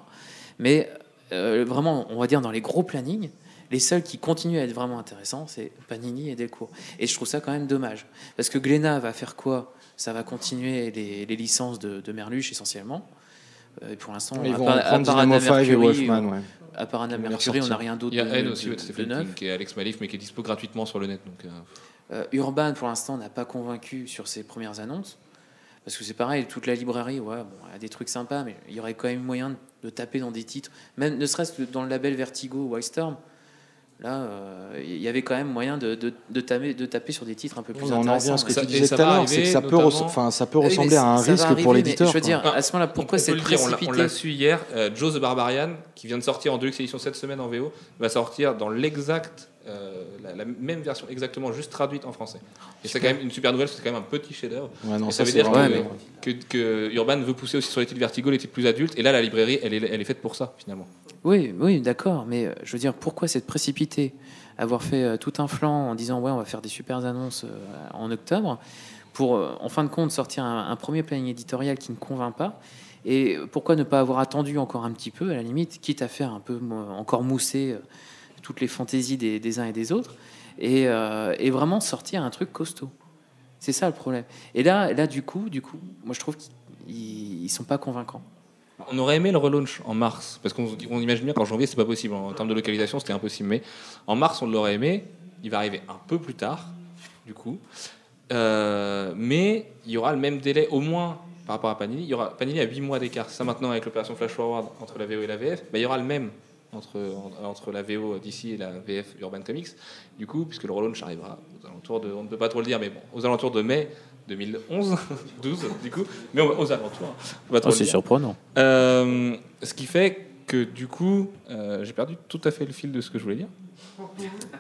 Mais euh, vraiment, on va dire dans les gros plannings, les seuls qui continuent à être vraiment intéressants, c'est Panini et Delcourt. Et je trouve ça quand même dommage. Parce que Glénat va faire quoi? Ça va continuer les, les licences de, de Merluche essentiellement. Euh, Et pour l'instant, à part- à prendre part Anna 5 et Mercury, Wolfman, euh, ouais. À part Anna Mercury, on n'a rien d'autre Il y a de, de- aussi, de neuf. King, qui est Alex Malif, mais qui est dispo gratuitement sur le net. Donc, euh, Euh, Urban, pour l'instant, n'a pas convaincu sur ses premières annonces. Parce que c'est pareil, toute la librairie, ouais, bon, a des trucs sympas, mais il y aurait quand même moyen de, de taper dans des titres, même ne serait-ce que dans le label Vertigo ou Wildstorm. Là, euh, il y avait quand même moyen de, de, de taper, de taper sur des titres un peu plus On en revient intéressants. à ce que Ça- tu disais ça tout à va l'heure, c'est que arriver, ça peut, enfin, ça peut ressembler à un risque arriver, pour mais l'éditeur. Je veux dire, à ce moment-là, pourquoi le dire, on l'a- on précipité l'a su hier. euh, Joe the Barbarian, qui vient de sortir en Deluxe Edition cette semaine en VO, va sortir dans l'exact, euh, la, la même version exactement, juste traduite en français. Et c'est quand même une super nouvelle, parce que c'est quand même un petit chef-d'œuvre. Ouais, ça, ça, veut c'est dire que, bien. que, que Urban veut pousser aussi sur les titres Vertigo, les titres plus adultes. Et là, la librairie, elle est, elle est faite pour ça, finalement. Oui, oui, d'accord, mais euh, je veux dire, pourquoi cette précipité? Avoir fait euh, tout un flanc en disant ouais, on va faire des super annonces euh, en octobre, pour en fin de compte sortir un, premier planning éditorial qui ne convainc pas. Et pourquoi ne pas avoir attendu encore un petit peu, à la limite, quitte à faire un peu encore mousser toutes les fantaisies des, uns et des autres, et, et vraiment sortir un truc costaud? C'est ça le problème. Et là, là du coup, du coup, moi je trouve qu'ils ils sont pas convaincants. On aurait aimé le relaunch en mars, parce qu'on on imagine bien qu'en janvier, c'est pas possible. En termes de localisation, c'était impossible. Mais en mars, on l'aurait aimé. Il va arriver un peu plus tard, du coup. Euh, mais il y aura le même délai, au moins par rapport à Panini. Il y aura Panini à 8 mois d'écart. Ça, maintenant, avec l'opération Flash Forward entre la VO et la VF, bah, il y aura le même entre, en- entre la VO d'ici et la VF Urban Comics. Du coup, puisque le relaunch arrivera aux alentours de, on ne peut pas trop le dire, mais bon, aux alentours de mai 2011, 12, du coup, mais aux, alentours. Oh, c'est surprenant. Euh, ce qui fait que du coup, euh, j'ai perdu tout à fait le fil de ce que je voulais dire.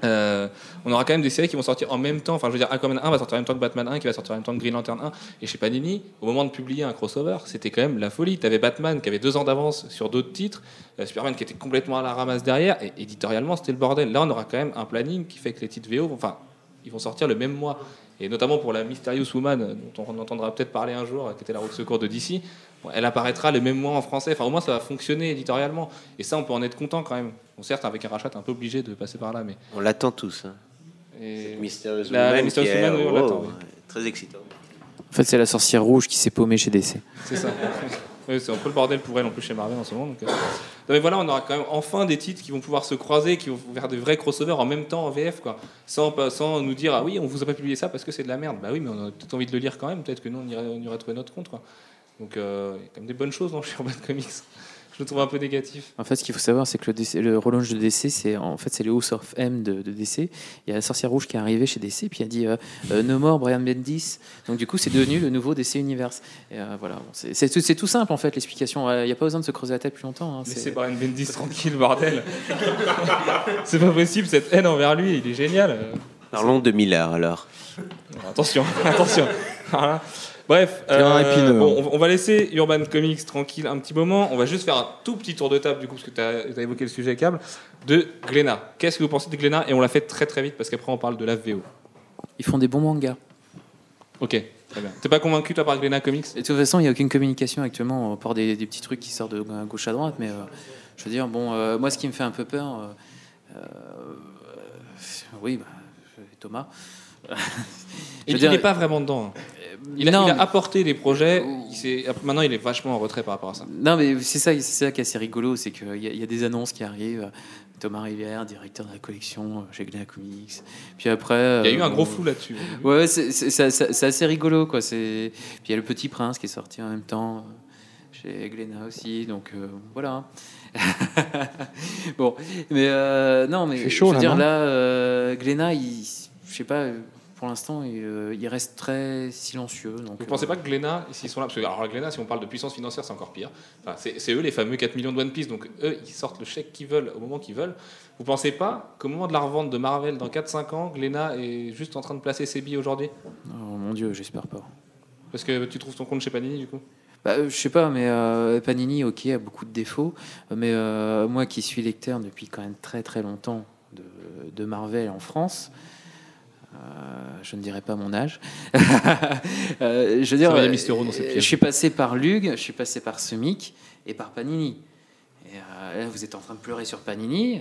Euh, on aura quand même des séries qui vont sortir en même temps. Enfin, je veux dire, Aquaman 1 va sortir en même temps que Batman 1, qui va sortir en même temps que Green Lantern 1. Et chez Panini, au moment de publier un crossover, c'était quand même la folie. T'avais Batman qui avait deux ans d'avance sur d'autres titres, euh, Superman qui était complètement à la ramasse derrière, et éditorialement, c'était le bordel. Là, on aura quand même un planning qui fait que les titres VO, vont- enfin, ils vont sortir le même mois. Et notamment pour la Mysterious Woman, euh, dont on entendra peut-être parler un jour, qui était la route de secours de DC, bon, elle apparaîtra le même mois en français. Enfin, au moins, ça va fonctionner éditorialement. Et ça, on peut en être content quand même. Bon, certes, avec un rachat, t'es un peu obligé de passer par là, mais. On l'attend tous. Hein. Et- Mysterious La- la Woman, Mysterious qui est- Woman, oui, on l'attend, oui. Très excitant. En fait, c'est la sorcière rouge qui s'est paumée chez DC. C'est ça. Oui, c'est un peu le bordel pour elle en plus chez Marvel en ce moment. Donc, euh. Mais voilà, on aura quand même enfin des titres qui vont pouvoir se croiser, qui vont faire des vrais crossovers en même temps en VF, quoi. Sans, sans nous dire, ah oui, on vous a pas publié ça parce que c'est de la merde. Bah oui, mais on a peut-être envie de le lire quand même. Peut-être que nous, on irait, on irait trouver notre compte. Donc, euh, il y a quand même des bonnes choses dans Urban Comics. Je le trouve un peu négatif. En fait, ce qu'il faut savoir, c'est que le, DC le relaunch de DC, c'est en fait c'est le House of M de, de DC. Il y a la sorcière rouge qui est arrivée chez DC, puis elle a dit euh, euh, No more Brian Bendis. Donc du coup, c'est devenu le nouveau DC Universe. Et euh, voilà, Bon, c'est c'est tout, c'est tout simple en fait l'explication. Euh, Il n'y a pas besoin de se creuser la tête plus longtemps. hein. Mais C'est- Brian Bendis tranquille, bordel. c'est pas possible, cette haine envers lui, il est génial. Parlons de Miller alors. Attention, attention. Voilà. Bref, euh, bon, hein. on, va laisser Urban Comics tranquille un petit moment. On va juste faire un tout petit tour de table, du coup, parce que tu as, évoqué le sujet câble, de Glénat. Qu'est-ce que vous pensez de Glénat? Et on l'a fait très très vite, parce qu'après, on parle de la VO. Ils font des bons mangas. Ok, très bien. T'es pas convaincu, toi, par Glénat Comics? Et de toute façon, il n'y a aucune communication actuellement, à part des, des petits trucs qui sortent de gauche à droite. Mais euh, je veux dire, bon, euh, moi, ce qui me fait un peu peur, euh, euh, oui, bah, Thomas. Je dire- n'est pas vraiment dedans. hein. Il a, non, il a mais- apporté des projets. il maintenant, il est vachement en retrait par rapport à ça. Non, mais c'est ça, c'est ça qui est assez rigolo, c'est qu'il y, a- il y a des annonces qui arrivent. Thomas Rivière, directeur de la collection euh, chez Glénat Comics. Puis après, Il y a eu euh, un gros bon, flou là-dessus. Ouais, c'est- assez rigolo, quoi. C'est puis il y a le Petit Prince qui est sorti en même temps euh, chez Glénat aussi, donc euh, voilà. bon, mais euh, non, mais chaud, je veux là, dire là, euh, Glénat, il, je sais pas. Euh, Pour l'instant, il, euh, il reste très silencieux. Donc, Vous pensez pas que Glénat, s'ils sont là, parce que alors Glénat, si on parle de puissance financière, c'est encore pire. Enfin, c'est eux les fameux 4 millions de One Piece, donc eux, ils sortent le chèque qu'ils veulent au moment qu'ils veulent. Vous pensez pas qu'au moment de la revente de Marvel dans 4-5 ans, Glénat est juste en train de placer ses billes aujourd'hui? Oh mon Dieu, j'espère pas. Parce que tu trouves ton compte chez Panini du coup? Bah, euh, je sais pas, mais euh, Panini, ok, a beaucoup de défauts. Mais euh, moi qui suis lecteur depuis quand même très très longtemps de, de Marvel en France, euh, je ne dirais pas mon âge. Euh, je veux dire, a euh, dans cette je suis passé par Lug, je suis passé par Semic et par Panini. Et euh, là, vous êtes en train de pleurer sur Panini. euh,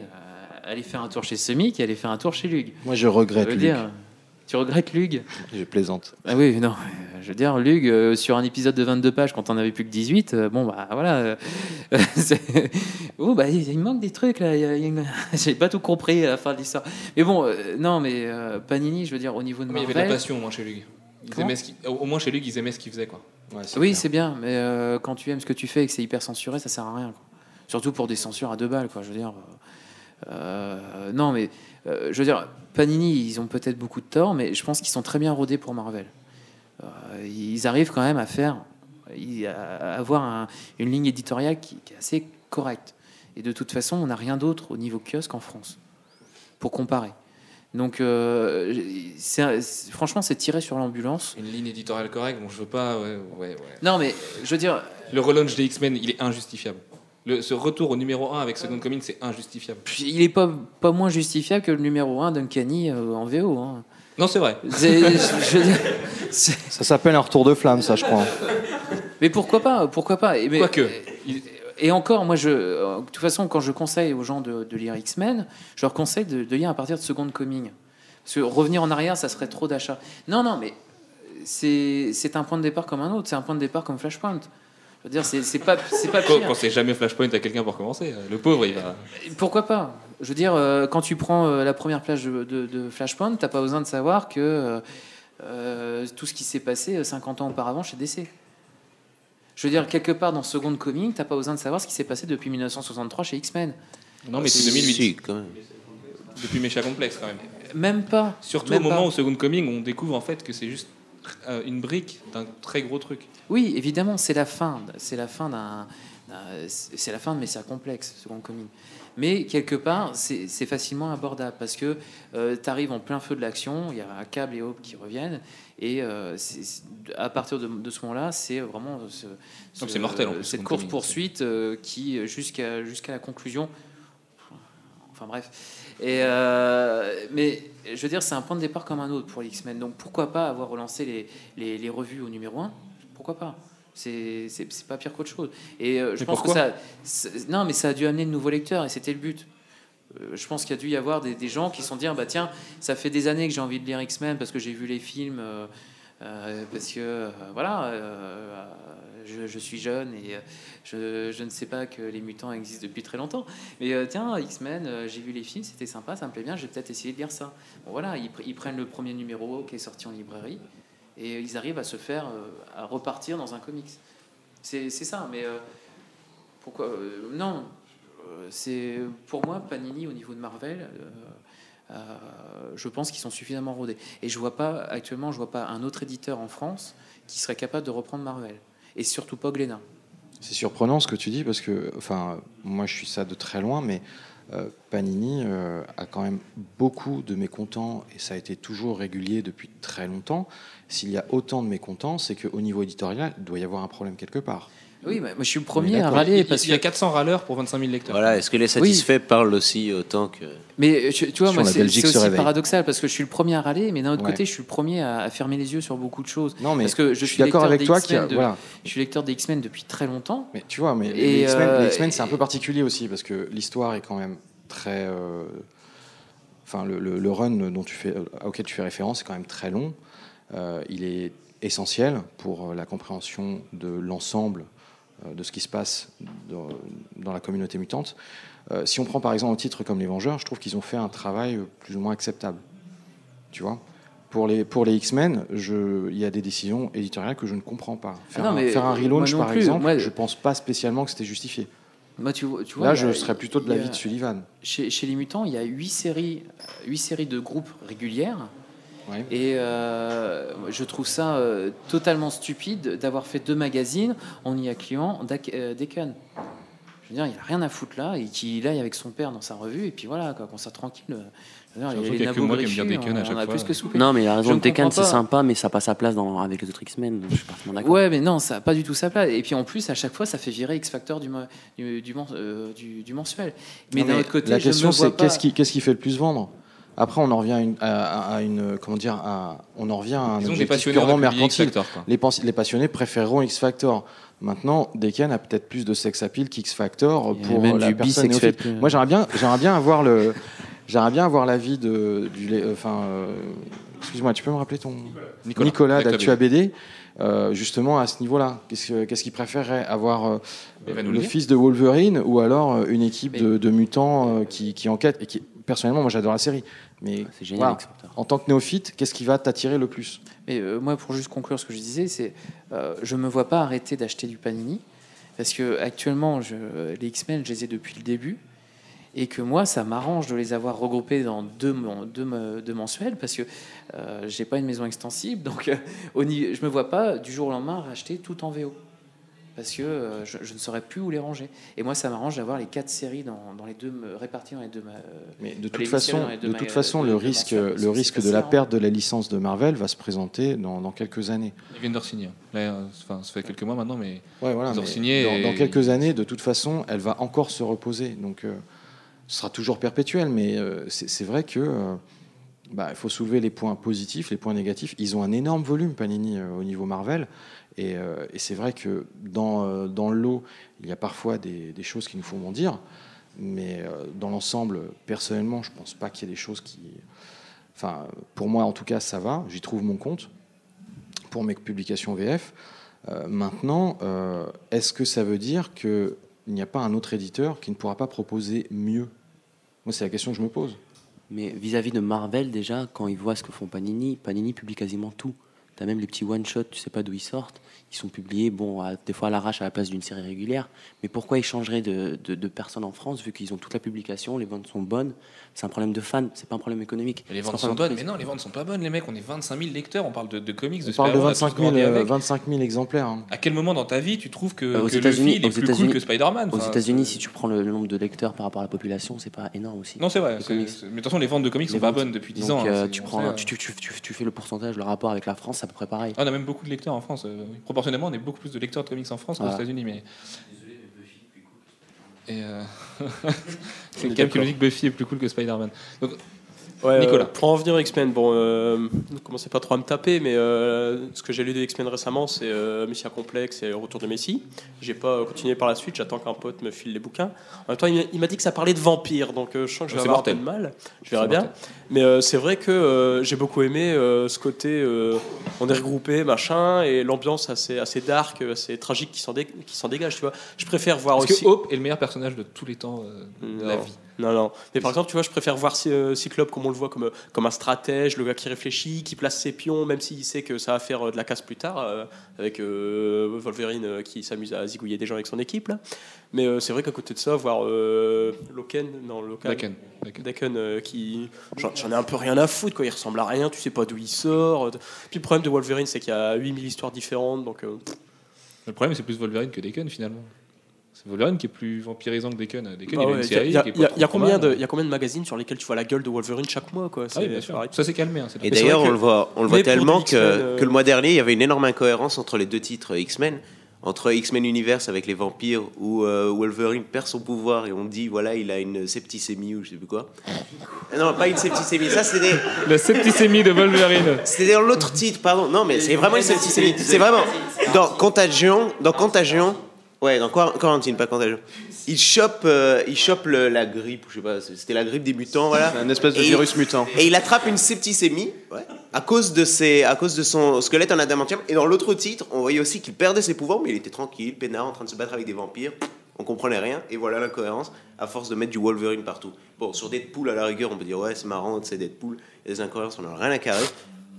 allez faire un tour chez Semic et allez faire un tour chez Lug. Moi, je regrette Je veux Luc. dire, tu regrettes Lug? Je plaisante. ah oui, non, je veux dire, Lug, euh, sur un épisode de 22 pages, quand on avait plus que 18, euh, bon, bah voilà. euh, c'est- oh, bah, il il manque des trucs, là. une- J'ai pas tout compris à la fin de l'histoire. Mais bon, euh, non, mais euh, Panini, je veux dire, au niveau de Mais il y avait Marvel. de la passion au moins chez Lug. Ils au moins chez Lug, ils aimaient ce qu'ils faisaient quoi. Oui, c'est bien, mais euh, quand tu aimes ce que tu fais et que c'est hyper censuré, ça sert à rien. quoi. Surtout pour des censures à deux balles, quoi. Je veux dire. euh, euh, non, mais euh, je veux dire, Panini, ils ont peut-être beaucoup de tort, mais je pense qu'ils sont très bien rodés pour Marvel. Euh, ils arrivent quand même à faire, à avoir un- une ligne éditoriale qui, qui est assez correcte. Et de toute façon, on n'a rien d'autre au niveau kiosque en France pour comparer. Donc, euh, c'est- franchement, c'est tiré sur l'ambulance. Une ligne éditoriale correcte, bon, je veux pas. Ouais, ouais, ouais. Non, mais je veux dire, Le relaunch des X-Men, il est injustifiable. Le- ce retour au numéro 1 avec Second Coming, c'est injustifiable. Puis, il est pas, pas moins justifiable que le numéro 1 d'Uncanny euh, en VO. hein. Non, c'est vrai. Je Ça s'appelle un retour de flamme, ça, je crois. mais pourquoi pas Pourquoi pas Et, mais- Quoique. Et encore, moi, je, euh, de toute façon, quand je conseille aux gens de, de lire X-Men, je leur conseille de, de lire à partir de Second Coming. Parce que revenir en arrière, ça serait trop d'achat. Non, non, mais c'est c'est un point de départ comme un autre. C'est un point de départ comme Flashpoint. Je veux dire, c'est c'est pas, c'est pas Quand, pire. quand c'est jamais Flashpoint à quelqu'un pour commencer, le pauvre, il va. Pourquoi pas? Je veux dire, euh, quand tu prends euh, la première plage de, de, de Flashpoint, t'as pas besoin de savoir que euh, euh, tout ce qui s'est passé euh, 50 ans auparavant chez DC. Je veux dire, quelque part dans Second Coming, t'as pas besoin de savoir ce qui s'est passé depuis 1963 chez X-Men. Non, mais c'est Si, 2008. si, quand même. Depuis Mécha Complexe, quand même. Même pas. Surtout Même au moment pas. où Second Coming, on découvre en fait que c'est juste euh, une brique d'un très gros truc. Oui, évidemment, c'est la fin. C'est la fin d'un. C'est la fin de Messia Complexe, Second Coming. Mais quelque part, c'est facilement abordable parce que tu arrives en plein feu de l'action, il y a Cable et Hope qui reviennent, et euh, à partir de, de ce moment-là, c'est vraiment ce- Donc ce- c'est mortel, en plus, cette Second course Coming. poursuite euh, qui jusqu'à jusqu'à la conclusion. Enfin bref. Et euh, mais je veux dire, c'est un point de départ comme un autre pour les X-Men. Donc pourquoi pas avoir relancé les, les, les revues au numéro 1 Pourquoi pas? C'est, pas pire qu'autre chose. Et euh, je Mais pense que ça. Non, mais ça a dû amener de nouveaux lecteurs et c'était le but. Euh, je pense qu'il y a dû y avoir des, des gens qui se sont dit ah, bah tiens, ça fait des années que j'ai envie de lire X-Men parce que j'ai vu les films. Euh, parce que euh, voilà, euh, je, je suis jeune et je, je ne sais pas que les mutants existent depuis très longtemps. Mais tiens, X-Men, j'ai vu les films, c'était sympa, ça me plaît bien, j'ai peut-être essayé de lire ça. Bon, voilà, ils, pr- ils prennent le premier numéro qui est sorti en librairie et ils arrivent à se faire, à repartir dans un comics. C'est ça, mais pourquoi Non, c'est pour moi Panini au niveau de Marvel. Je pense qu'ils sont suffisamment rodés. Et je vois pas actuellement, je vois pas un autre éditeur en France qui serait capable de reprendre Marvel. Et surtout pas Glénat. C'est surprenant ce que tu dis parce que, enfin, moi je suis ça de très loin, mais euh, Panini euh, a quand même beaucoup de mécontents et ça a été toujours régulier depuis très longtemps. S'il y a autant de mécontents, c'est qu'au niveau éditorial, il doit y avoir un problème quelque part. Oui, mais moi je suis le premier à râler Il, parce il y a que. 400 râleurs pour 25 000 lecteurs. Voilà, est-ce que les satisfaits parlent aussi autant que. Mais tu, tu vois, moi c'est aussi réveille. paradoxal parce que je suis le premier à râler, mais d'un autre Ouais. côté, je suis le premier à, à fermer les yeux sur beaucoup de choses. Non, mais parce que je, je suis d'accord avec toi a- de- voilà. Je suis lecteur des X-Men depuis très longtemps. Mais tu vois, mais Et, les X-Men, euh, X-Men, c'est un peu particulier aussi parce que l'histoire est quand même très. euh, Enfin, le, le- le run dont tu fais, euh, auquel tu fais référence est quand même très long. Euh, il est essentiel pour euh, la compréhension de l'ensemble euh, de ce qui se passe dans, dans la communauté mutante. Euh, si on prend par exemple un titre comme Les Vengeurs, je trouve qu'ils ont fait un travail euh, plus ou moins acceptable. Tu vois? Pour les, pour les X-Men, il y a des décisions éditoriales que je ne comprends pas. Faire, Ah non, un, faire un euh, relaunch, par plus. exemple, Moi- je pense pas spécialement que c'était justifié. Moi, tu, vois- tu vois, Là, a- je serais plutôt de l'avis de Sullivan. Chez, chez les mutants, il y a huit séries, huit séries de groupes régulières. Ouais. Et euh, je trouve ça euh, totalement stupide d'avoir fait deux magazines en y incluant Dak- euh, Deacon. Je veux dire, il n'y a rien à foutre là et qu'il aille avec son père dans sa revue et puis voilà, quoi, qu'on soit tranquille. Je veux dire, les qu'il y a que nabos moi qui aime bien griffus, Deacon à on a fois. plus que soupé. Non, mais la raison de Tekken, c'est sympa, mais ça passe sa place dans, avec les autres X-Men. Je suis parfaitement d'accord. Ouais, mais non, ça n'a pas du tout sa place. Et puis en plus, à chaque fois, ça fait virer X Factor du, du, du, men- du- du mensuel. Mais d'un autre côté, la question c'est qu'est-ce qui, qu'est-ce qui fait le plus vendre? Après, on en revient à une, à, à une comment dire, à- on en revient à un Disons objectif passionnés purement mercantile. Factor. Les, pens- les passionnés préféreront X Factor. Maintenant, Decan a peut-être plus de sex appeal qu'X Factor pour même la du personne néophyte. appeal. Moi, j'aimerais bien, j'aimerais bien avoir le, j'aimerais bien avoir l'avis de, du, lé- enfin, euh, excuse-moi, tu peux me rappeler ton Nicolas. Nicolas Avec la d'Actua BD, euh, justement à ce niveau-là. Qu'est-ce que- qu'est-ce qu'il préférerait avoir euh, le fils de Wolverine ou alors euh, une équipe de, de mutants euh, qui, qui enquête et qui personnellement moi j'adore la série. Mais C'est génial, voilà, en tant que néophyte qu'est-ce qui va t'attirer le plus? Mais euh, moi, pour juste conclure ce que je disais, c'est euh, je me vois pas arrêter d'acheter du Panini parce que actuellement, je, les X-Men, je les ai depuis le début et que moi, ça m'arrange de les avoir regroupés dans deux, deux, deux mensuels parce que euh, j'ai pas une maison extensible, donc euh, au je me vois pas du jour au lendemain racheter tout en VO parce que euh, je, je ne saurais plus où les ranger. Et moi, ça m'arrange d'avoir les quatre séries dans, dans les deux me- réparties dans les deux. ma- mais de toute façon de toute façon le risque le que risque de la perte de la licence de Marvel va se présenter dans, dans quelques années Ils viennent de re-signer. Là, euh, enfin, ça fait quelques mois maintenant, mais ouais voilà Ils ont mais signé dans, et- dans quelques années de toute façon elle va encore se reposer donc euh, ce sera toujours perpétuel mais euh, c'est c'est vrai que euh, bah, il faut soulever les points positifs, les points négatifs. Ils ont un énorme volume, Panini, euh, au niveau Marvel. Et, euh, et c'est vrai que dans, euh, dans le il y a parfois des, choses qui nous font bondir. Mais euh, dans l'ensemble, personnellement, je ne pense pas qu'il y ait des choses qui. Enfin, pour moi, en tout cas, ça va. J'y trouve mon compte pour mes publications VF. Maintenant, est-ce que ça veut dire qu'il n'y a pas un autre éditeur qui ne pourra pas proposer mieux? Moi, c'est la question que je me pose. Mais vis-à-vis de Marvel, déjà, quand ils voient ce que font Panini, Panini publie quasiment tout. T'as même les petits one-shots, tu sais pas d'où ils sortent. Ils sont publiés, bon, à- des fois à l'arrache à la place d'une série régulière. Mais pourquoi ils changeraient de, de, de personne en France vu qu'ils ont toute la publication, les ventes sont bonnes? C'est un problème de fans, c'est pas un problème économique. les ventes sont bonnes. Mais non, les ventes sont pas bonnes, les mecs. On est 25 000 lecteurs. On parle de, de comics, de On parle de super-héros, on a tous 25 000, grandi euh, avec. 25 000 exemplaires. hein. À quel moment dans ta vie tu trouves que, Euh, aux que le États-Unis- fil est plus cool que Spider-Man? Aux États-Unis, si tu prends le, le nombre de lecteurs par rapport à la population, c'est pas énorme aussi. Non, c'est vrai. Mais de toute façon, les ventes de comics Les sont pas ventes. bonnes depuis 10 Donc, ans. euh, hein, tu, tu, tu, tu, tu fais le pourcentage, le rapport avec la France, c'est à peu près pareil. Ah, on a même beaucoup de lecteurs en France. euh, oui. Proportionnellement, on est beaucoup plus de lecteurs de comics en France qu'aux. États-Unis. Mais... Et euh... c'est le qui nous dit que Buffy est plus cool que Spider-Man. Donc, Ouais, Nicolas. euh, pour en revenir aux X-Men, bon, euh, ne commencez pas trop à me taper, mais euh, ce que j'ai lu de X-Men récemment, c'est euh, Mission Complexe et le Retour de Messi. J'ai pas continué par la suite, j'attends qu'un pote me file les bouquins. En même temps, il m'a- dit que ça parlait de vampires, donc euh, je sens que je vais C'est avoir mortel. un peu de mal. Je verrai bien. mortel. Mais euh, c'est vrai que euh, j'ai beaucoup aimé euh, ce côté, on est regroupés, machin, et l'ambiance assez, assez dark, assez tragique qui s'en dé- dégage, tu vois. Je préfère voir Est-ce aussi. que Hope est le meilleur personnage de tous les temps de la vie Non, non. Mais par exemple, tu vois, je préfère voir Cy- Cyclope comme on le voit, comme, comme un stratège, le gars qui réfléchit, qui place ses pions, même s'il sait que ça va faire de la casse plus tard, euh, avec euh, Wolverine qui s'amuse à zigouiller des gens avec son équipe. Là. Mais euh, c'est vrai qu'à côté de ça, voir euh, Loken, non, Loken, Daken. Daken. Daken, euh, qui. J'en ai un peu rien à foutre, quoi. Il ressemble à rien, tu sais pas d'où il sort. Puis le problème de Wolverine, c'est qu'il y a 8000 histoires différentes, donc. euh, Le problème, c'est plus Wolverine que Daken finalement. C'est Wolverine qui est plus vampirisant que Daken. Daken, il a ouais, une a- série il y a, y y combien mal. de- il y a combien de magazines sur lesquels tu vois la gueule de Wolverine chaque mois quoi? Ah oui, bien C'est- sûr. pareil. Ça s'est calmé. hein, c'est Et d'ailleurs, on que- le voit, on le mais voit pour tellement euh, que le mois dernier, il y avait une énorme incohérence entre les deux titres X-Men. Entre X-Men Universe avec les vampires, où euh, Wolverine perd son pouvoir et on dit, voilà, il a une septicémie ou je sais plus quoi. Non, pas une septicémie, ça c'était. La septicémie de Wolverine. C'était dans l'autre titre, pardon. Non, mais c'est vraiment une septicémie. C'est vraiment. Dans Contagion, dans Contagion, ouais, dans Quar- Quarantine, pas Contagion. Il chope, euh, il chope le- la grippe, je sais pas, c'était la grippe des mutants, voilà. Un espèce de Et- virus mutant. Et il attrape une septicémie, ouais, à cause de ses, à cause de son squelette en adamantium. Et dans l'autre titre, on voyait aussi qu'il perdait ses pouvoirs, mais il était tranquille, peinard, en train de se battre avec des vampires. On comprenait rien, et voilà l'incohérence, à force de mettre du Wolverine partout. Bon, sur Deadpool, à la rigueur, on peut dire, ouais, c'est marrant, c'est Deadpool, il y a des incohérences, on n'a rien à carrer.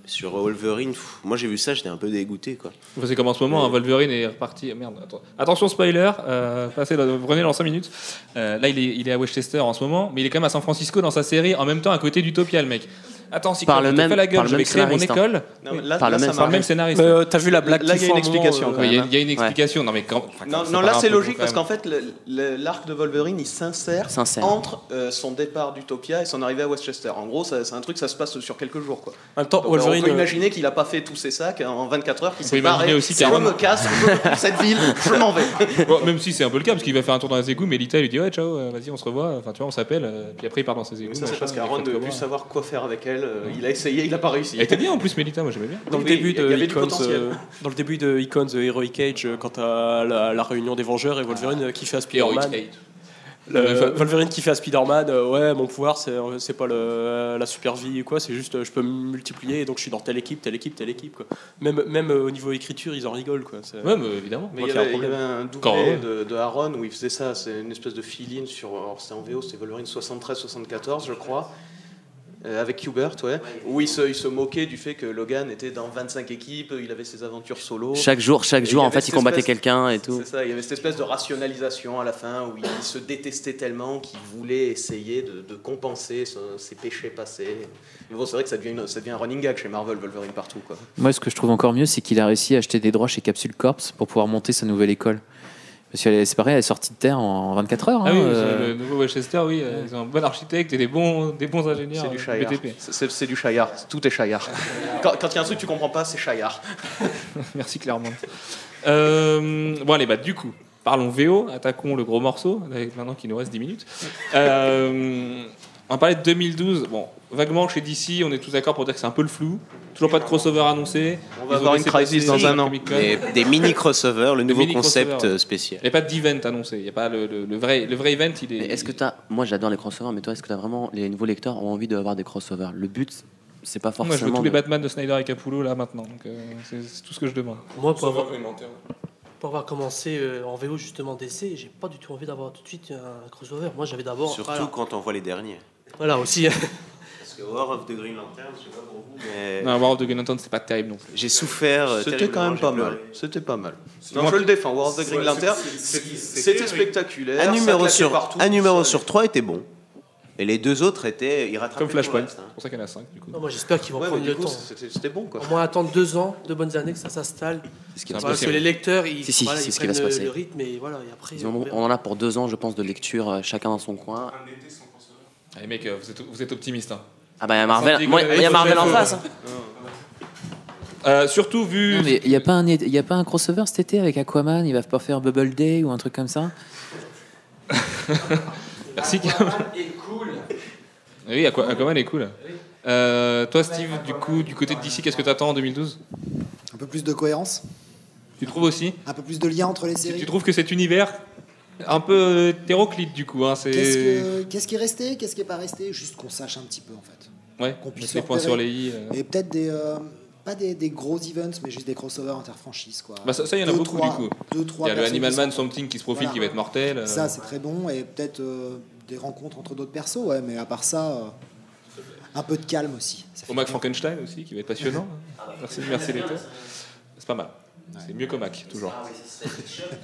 Sur Wolverine, pff, moi j'ai vu ça, j'étais un peu dégoûté, quoi. C'est comme en ce moment, hein, Wolverine est reparti. ah, Merde, attends. Attention, spoiler, euh, passez, là, prenez dans 5 minutes. Euh, là, il est, il est à Westchester en ce moment, mais il est quand même à San Francisco dans sa série, en même temps à côté d'Utopia, le mec. Attends, si Par le même- fais la par gueule, le je vais même créer mon hein. école. Non, là- Par le même- Par le scénariste. Euh, t'as vu la blague Là, il y a une explication, euh, Il y, a- une explication. Non, mais quand. enfin, Non, non, là c'est logique parce même. qu'en fait l'arc de Wolverine il s'insère entre euh, son départ d'Utopia et son arrivée à Westchester. En gros, c'est un truc ça se passe sur quelques jours quoi. En même temps, Donc, Wolverine. on peut euh, imaginer qu'il a pas fait tous ses sacs en 24 heures, qu'il s'est barré. aussi je me casse, cette ville, je m'en vais. Même si c'est un peu le cas, parce qu'il va faire un tour dans les égouts, mais Lita lui dit Ouais, ciao, vas-y, on se revoit. Enfin, tu vois, on s'appelle. Puis après, il part dans ses égouts. Mais ça c'est parce qu'Aaron ne veut plus savoir quoi faire avec elle. Euh, Il a essayé, il a pas réussi. Elle était bien en plus, Mélita, moi j'aimais bien. Dans le début de Icons, euh, dans le début de Icons The Heroic Age, euh, quand à la, la réunion des Vengeurs et Wolverine euh, qui fait à Spider-Man. Heroic Le-. Wolverine qui fait à Spider-Man, euh, ouais, mon pouvoir, c'est c'est pas le, la super vie ou quoi, c'est juste euh, je peux me multiplier et donc je suis dans telle équipe, telle équipe, telle équipe. Quoi. Même, même euh, au niveau écriture, ils en rigolent. Quoi. C'est- Ouais, mais évidemment. Mais il y, avait, il y problème. avait un doublé Quand, ouais. de, de Aaron où il faisait ça, c'est une espèce de fill-in sur. Alors c'était en VO, c'était Wolverine 73-74, je crois, euh, avec Hubert, ouais, où il se, il se moquait du fait que Logan était dans 25 équipes, il avait ses aventures solo. Chaque jour, chaque jour, en fait, il combattait quelqu'un et tout. C'est ça, il y avait cette espèce de rationalisation à la fin où il se détestait tellement qu'il voulait essayer de, de compenser ce- ses péchés passés. Mais bon, c'est vrai que ça devient, une- ça devient un running gag chez Marvel, Wolverine partout. Quoi. Moi, ce que je trouve encore mieux, c'est qu'il a réussi à acheter des droits chez Capsule Corps pour pouvoir monter sa nouvelle école. Parce que c'est pareil, elle est sortie de terre en 24 heures. Ah hein, oui, euh, c'est le nouveau Westchester, oui, euh, ils ont un bon architecte et des bons, des bons ingénieurs. C'est du euh. BTP. C'est- du Shire. Tout est Shire. Quand quand il y a un truc que tu comprends pas, c'est Shire. Merci clairement. Euh, bon allez, bah du coup, parlons VO, attaquons le gros morceau, maintenant qu'il nous reste 10 minutes. Euh, on parlait de 2012, bon, vaguement chez DC, on est tous d'accord pour dire que c'est un peu le flou. Toujours pas de crossover annoncé. On Ils va ont avoir une crisis dans un an. Des, des mini crossovers, le nouveau mini concept euh, spécial. Il n'y a pas d'event annoncé, il n'y a pas le, le- le vrai, le vrai event, il est. Mais est-ce que t'as. Moi, j'adore les crossovers, mais toi, est-ce que t'as vraiment. Les nouveaux lecteurs ont envie d'avoir des crossovers? Le but, c'est pas forcément. Moi je veux tous les Batman de Snyder et Capullo là maintenant, donc euh, c'est c'est tout ce que je demande. Moi, pour avoir, pour avoir commencé euh, en VO justement d'essai, j'ai pas du tout envie d'avoir tout de suite un crossover. Moi, j'avais d'abord. Surtout voilà. quand on voit les derniers. Voilà, aussi. Parce que War of the Green Lantern, je sais pas pour vous, mais Non, War of the Green Lantern, c'est pas terrible non plus. j'ai souffert. euh, C'était quand même pas mal. C'était pas mal. Moi, Non, je le défends. War of the Green Lantern, c'était spectaculaire. Un numéro, sur, partout, un numéro ça- sur trois était bon. Et les deux autres étaient. Ils rattrapaient Comme Flashpoint, hein. c'est pour ça qu'il y en a 5 du coup. Non, moi, j'espère qu'ils vont Ouais, prendre du le coup, temps. c'était bon quoi. Au moins attendre deux ans, deux bonnes années que ça s'installe. C'est ce qui va se Voilà, passer. que les lecteurs, ils, Si, si, voilà, c'est ils ce qui va se le- passer. le rythme et voilà. Et après, Ils on en- verra. on en a pour deux ans, je pense, de lecture, euh, chacun dans son coin. Allez mec, euh, vous êtes, vous êtes optimiste. hein. Ah bah, il y a Marvel, moi, y a Marvel en face. hein. Euh, surtout vu. Non, mais il n'y a, pas un- y a pas un crossover cet été avec Aquaman Il va pas faire Bubble Day ou un truc comme ça? Merci. Oui, Aqua- Aquaman est cool. Euh, toi, Steve, du coup, du côté de DC, qu'est-ce que tu attends en 2012 Un peu plus de cohérence, Tu trouves aussi? Un peu plus de lien entre les tu, séries. tu trouves que cet univers un peu hétéroclite du coup hein, c'est Qu'est-ce que- qu'est-ce qui est resté, qu'est-ce qui est pas resté? Juste qu'on sache un petit peu en fait. ouais qu'on puisse les points sur les i. euh. Et peut-être des. euh, pas des, des gros events, mais juste des crossovers interfranchises. Quoi. Bah, ça, il y en a Deux, beaucoup trois- du coup. Deux, trois Il y a le Animal Man Something qui se profile Voilà. qui va être mortel. euh. Ça, c'est très bon. Et peut-être des rencontres entre d'autres persos, ouais, mais à part ça, un peu de calme aussi. Au Mac. Frankenstein aussi, qui va être passionnant. merci, merci les deux. C'est pas mal. C'est mieux qu'au Mac, toujours.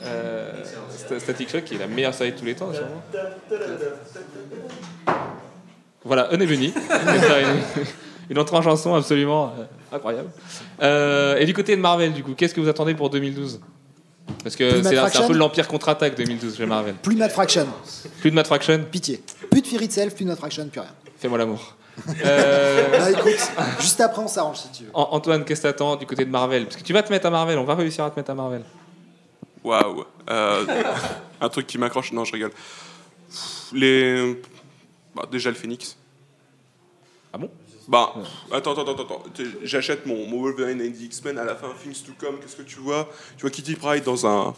Euh, Sta- Static Shock, qui est la meilleure série de tous les temps, sûrement. Voilà, Un est venu. une, entrée en chanson absolument euh, incroyable. Euh, et du côté de Marvel, du coup, qu'est-ce que vous attendez pour 2012 Parce que Plus c'est un, peu l'Empire contre-attaque 2012 chez Marvel. Plus de Mad Fraction, Plus de Matt Fraction, pitié. Plus de Fear Itself, plus de Mad Fraction, plus rien. fais-moi l'amour. Euh, Bah écoute, juste après on s'arrange si tu veux. An- Antoine, qu'est-ce que t'attends du côté de Marvel? Parce que tu vas te mettre à Marvel, on va réussir à te mettre à Marvel. Waouh. Euh, un truc qui m'accroche. Non, je rigole. Les. bah, déjà le Phoenix. Ah bon? Bah, attends, attends, attends, attends. J'achète mon, mon Wolverine and the X-Men à la fin, Things to Come. Qu'est-ce que tu vois? Tu vois Kitty Pryde dans un.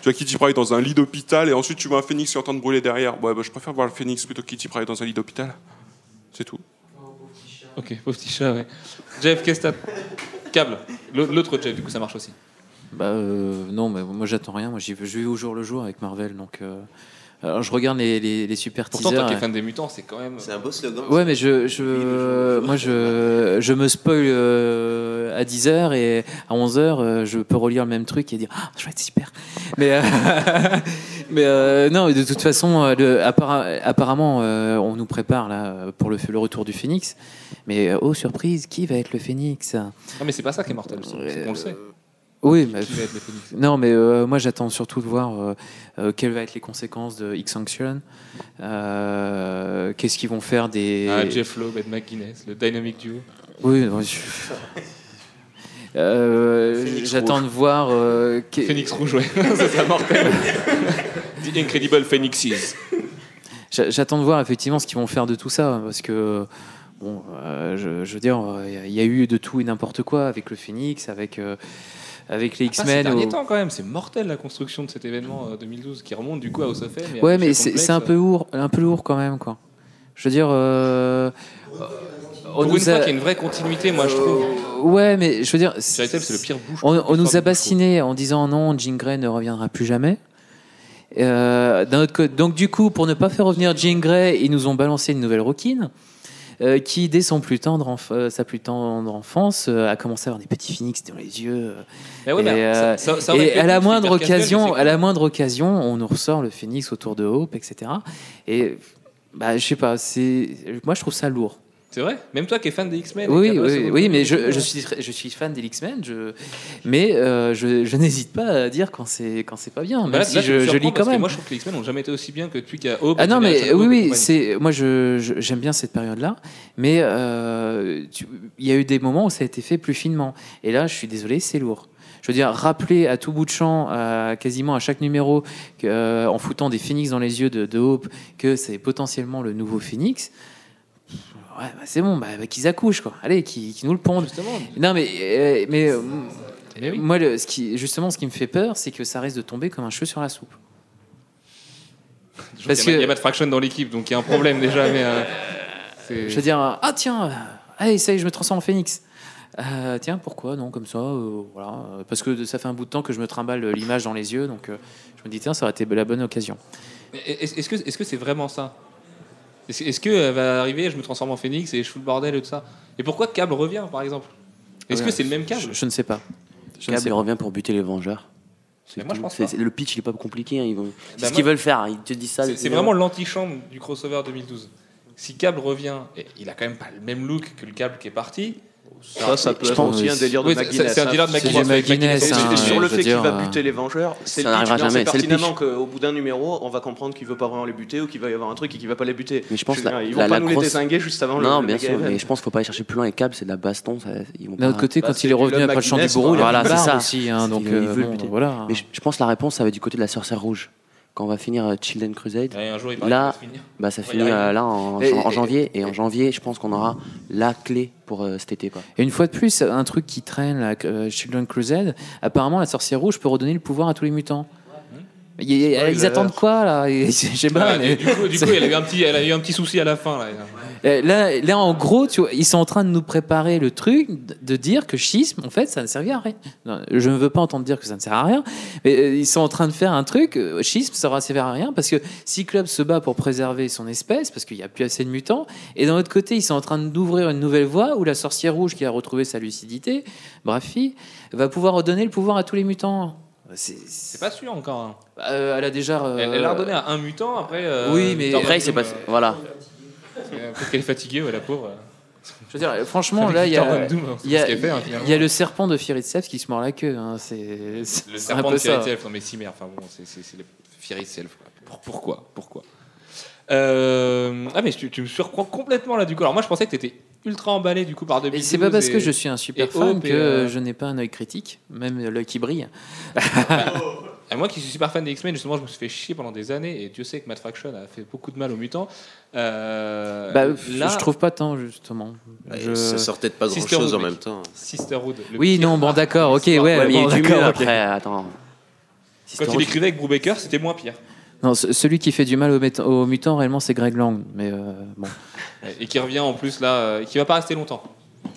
Tu vois Kitty Pryde dans un lit d'hôpital et ensuite tu vois un Phoenix qui est en train de brûler derrière. Ouais, bah, je préfère voir le Phoenix plutôt que Kitty Pryde dans un lit d'hôpital. C'est tout. Ok, pauvre petit chat, ouais. Jeff, qu'est-ce que t'as Câble. L'au- L'autre Jeff, du coup, ça marche aussi. Bah euh, non, mais moi j'attends rien. Moi je vais au jour le jour avec Marvel, donc. euh, alors je regarde les, les, les super Pourtant, teasers. toi qui es fan des mutants, c'est quand même. C'est un beau slogan. Ouais, mais je, je, moi, je, je me spoil euh, à 10h et à 11h, je peux relire le même truc et dire Ah, je vais être super. Mais, euh, mais euh, non, de toute façon, euh, le- apparemment, euh, on nous prépare là pour le, le retour du Phénix. Mais euh, oh, surprise, qui va être le Phénix? Non, mais c'est pas ça qui est mortel, c'est qu'on le sait. Oui, mais, Qui va être le Phénix non, mais euh, moi j'attends surtout de voir euh, euh, quelles vont être les conséquences de X-Sanction. Euh, Qu'est-ce qu'ils vont faire des. Ah, Jeff Loeb, Ed McGuinness, le Dynamic Duo. Oui, non, je- Euh, Phoenix j'attends de voir. euh, Phoenix rouge, ouais. c'est mortel. The Incredible Phoenixes. J'a- J'attends de voir effectivement ce qu'ils vont faire de tout ça, parce que bon, euh, je, je veux dire, il y a eu de tout et n'importe quoi avec le Phoenix, avec euh, avec les ces X-Men. ou- temps, quand même, c'est mortel la construction de cet événement euh, 2012 qui remonte du coup à House of M. et à Ouais, mais c'est un peu lourd, un peu lourd quand même, quoi. Je veux dire. euh, on nous fois a- qu'il y a une vraie continuité, moi je trouve. Ouais, mais je veux dire. C'est le pire bouche. On, on nous a bassiné en disant non, Jean Grey ne reviendra plus jamais. Euh, autre donc du coup, pour ne pas faire revenir Jean Grey, ils nous ont balancé une nouvelle Rockin. Euh, qui, dès son plus tendre euh, sa plus tendre enfance, euh, a commencé à avoir des petits phoenix dans les yeux. ouais, et mais ça- ça- ça aurait et pu à la moindre occasion, à la moindre occasion, on nous ressort le phoenix autour de Hope, etc. Et bah, je sais pas, c'est, moi je trouve ça lourd. C'est vrai Même toi qui es fan des X-Men. Oui, oui, oui, mais je, je suis, très- je suis fan des X-Men, je, mais euh, je, je n'hésite pas à dire quand c'est quand c'est pas bien, même Bah là- si là, tu je, lis quand même. Moi je trouve que les X-Men n'ont jamais été aussi bien que depuis qu'il y a Hope. Ah non, mais oui, oui, c'est moi j'aime bien cette période-là, mais euh, il y a eu des moments où ça a été fait plus finement, et là, je suis désolé, c'est lourd. Je veux dire, rappeler à tout bout de champ, à quasiment à chaque numéro, euh, en foutant des phoenix dans les yeux de, de Hope, que c'est potentiellement le nouveau phoenix. Ouais, bah, c'est bon, bah, bah, qu'ils accouchent, quoi. Allez, qu'ils nous le pondent. Non, mais, euh, mais, euh, moi, le, ce qui, justement, ce qui me fait peur, c'est que ça risque de tomber comme un cheveu sur la soupe. Je trouve qu'il y a- a Matt Fraction dans l'équipe, donc il y a un problème déjà, mais. euh, c'est- Je veux dire, ah tiens, allez, ça y est, je me transforme en phoenix. Euh, tiens, pourquoi Non, comme ça, euh, voilà. Parce que ça fait un bout de temps que je me trimballe l'image dans les yeux, donc euh, je me dis, tiens, ça aurait été la bonne occasion. Est-ce que est-ce que c'est vraiment ça? Est-ce est-ce que elle va arriver, je me transforme en phénix et je fous le bordel et tout ça? Et pourquoi Cable revient, par exemple? Est-ce Ouais, que c'est le même Cable je, je ne sais pas. Je Cable sais il pas. revient pour buter les Vengeurs. C'est moi, je pense C'est- c'est- le pitch il est pas compliqué. hein, Ils vont... C'est Bah, ce qu'ils veulent faire. Ils te disent ça. C'est c'est vraiment l'antichambre du crossover 2012. Si Cable revient, et il a quand même pas le même look que le Cable qui est parti. Ça, ça peut être aussi un délire de McGuinness. c'est un délire de hein. McGuinness. Hein, sur le fait qu'il va euh, buter les Vengeurs, c'est pertinemment qu'au bout d'un numéro, on va comprendre qu'il veut pas vraiment les buter ou qu'il va y avoir un truc et qu'il va pas les buter. Mais je pense veux la- dire, ils vont pas la nous les désinguer juste avant le Non, bien sûr, mais je pense qu'il faut pas aller chercher plus loin. Les câbles, c'est de la baston. Ça, ils vont D'un autre côté, Bah, quand il est revenu après le chant du bourreau, il a voilà, une c'est barbe ça. aussi. hein, donc, euh, voilà. Mais je, je pense que la réponse, ça va être du côté de la sorcière rouge. Quand on va finir euh, Children Crusade, un jour, il là, va se finir. bah, ça finit euh, là en, Et- en et- janvier. Et en janvier, je pense qu'on aura la clé pour euh, cet été. Quoi. Et une fois de plus, un truc qui traîne, là, euh, Children Crusade, apparemment la sorcière rouge peut redonner le pouvoir à tous les mutants. Il a- ils attendent quoi là? Et Je sais pas. Ouais, mais- et du coup, du coup, elle a eu un petit, elle a eu un petit souci à la fin là. Euh, Là, là, en gros, tu vois, ils sont en train de nous préparer le truc de- dire que schisme, en fait, ça ne servait à rien. Non, je ne veux pas entendre dire que ça ne sert à rien, mais euh, ils sont en train de faire un truc. euh, Schisme, ça ne servir à rien parce que Cyclope se bat pour préserver son espèce parce qu'il n'y a plus assez de mutants. Et d'un autre côté, ils sont en train d'ouvrir une nouvelle voie où la sorcière rouge qui a retrouvé sa lucidité, Brafi, va pouvoir redonner le pouvoir à tous les mutants. C'est pas sûr encore. hein. euh, elle a déjà. euh, Elle elle l'a redonné à un mutant après. euh, Oui, mais- Après, il s'est passé. euh, Voilà. euh, Peut-être qu'elle est fatiguée, ouais, la pauvre. Je veux dire, franchement, là, il y a, Thor Doom, hein, il y a- il y le serpent de Firitsev qui se mord la queue. hein, C'est Le un serpent peu de non mais Cimer, enfin bon, c'est- c'est le Pourquoi Pourquoi? Euh, Ah mais tu, tu me surprends complètement là du coup. Alors moi je pensais que t'étais ultra emballé du coup par 2012. Et c'est pas parce et- que je suis un super fan que euh, je n'ai pas un œil critique, même l'œil qui brille. Et moi qui suis super fan des X-Men, justement, je me suis fait chier pendant des années et Dieu sait que Matt Fraction a fait beaucoup de mal aux mutants. Euh, Bah, là, je trouve pas tant justement. Je- Ça sortait de pas grand Sisterhood, chose en mec. même temps. Sisterhood. Oui, non, bon, d'accord, ok, ouais. Ouais, mais il y a du mieux après. Attends. Quand il écrivait avec Brubaker, c'était moins pire. Non, ce- celui qui fait du mal aux, mutants, réellement, c'est Greg Lang. Mais euh, bon. Et qui revient en plus là, euh, qui va pas rester longtemps.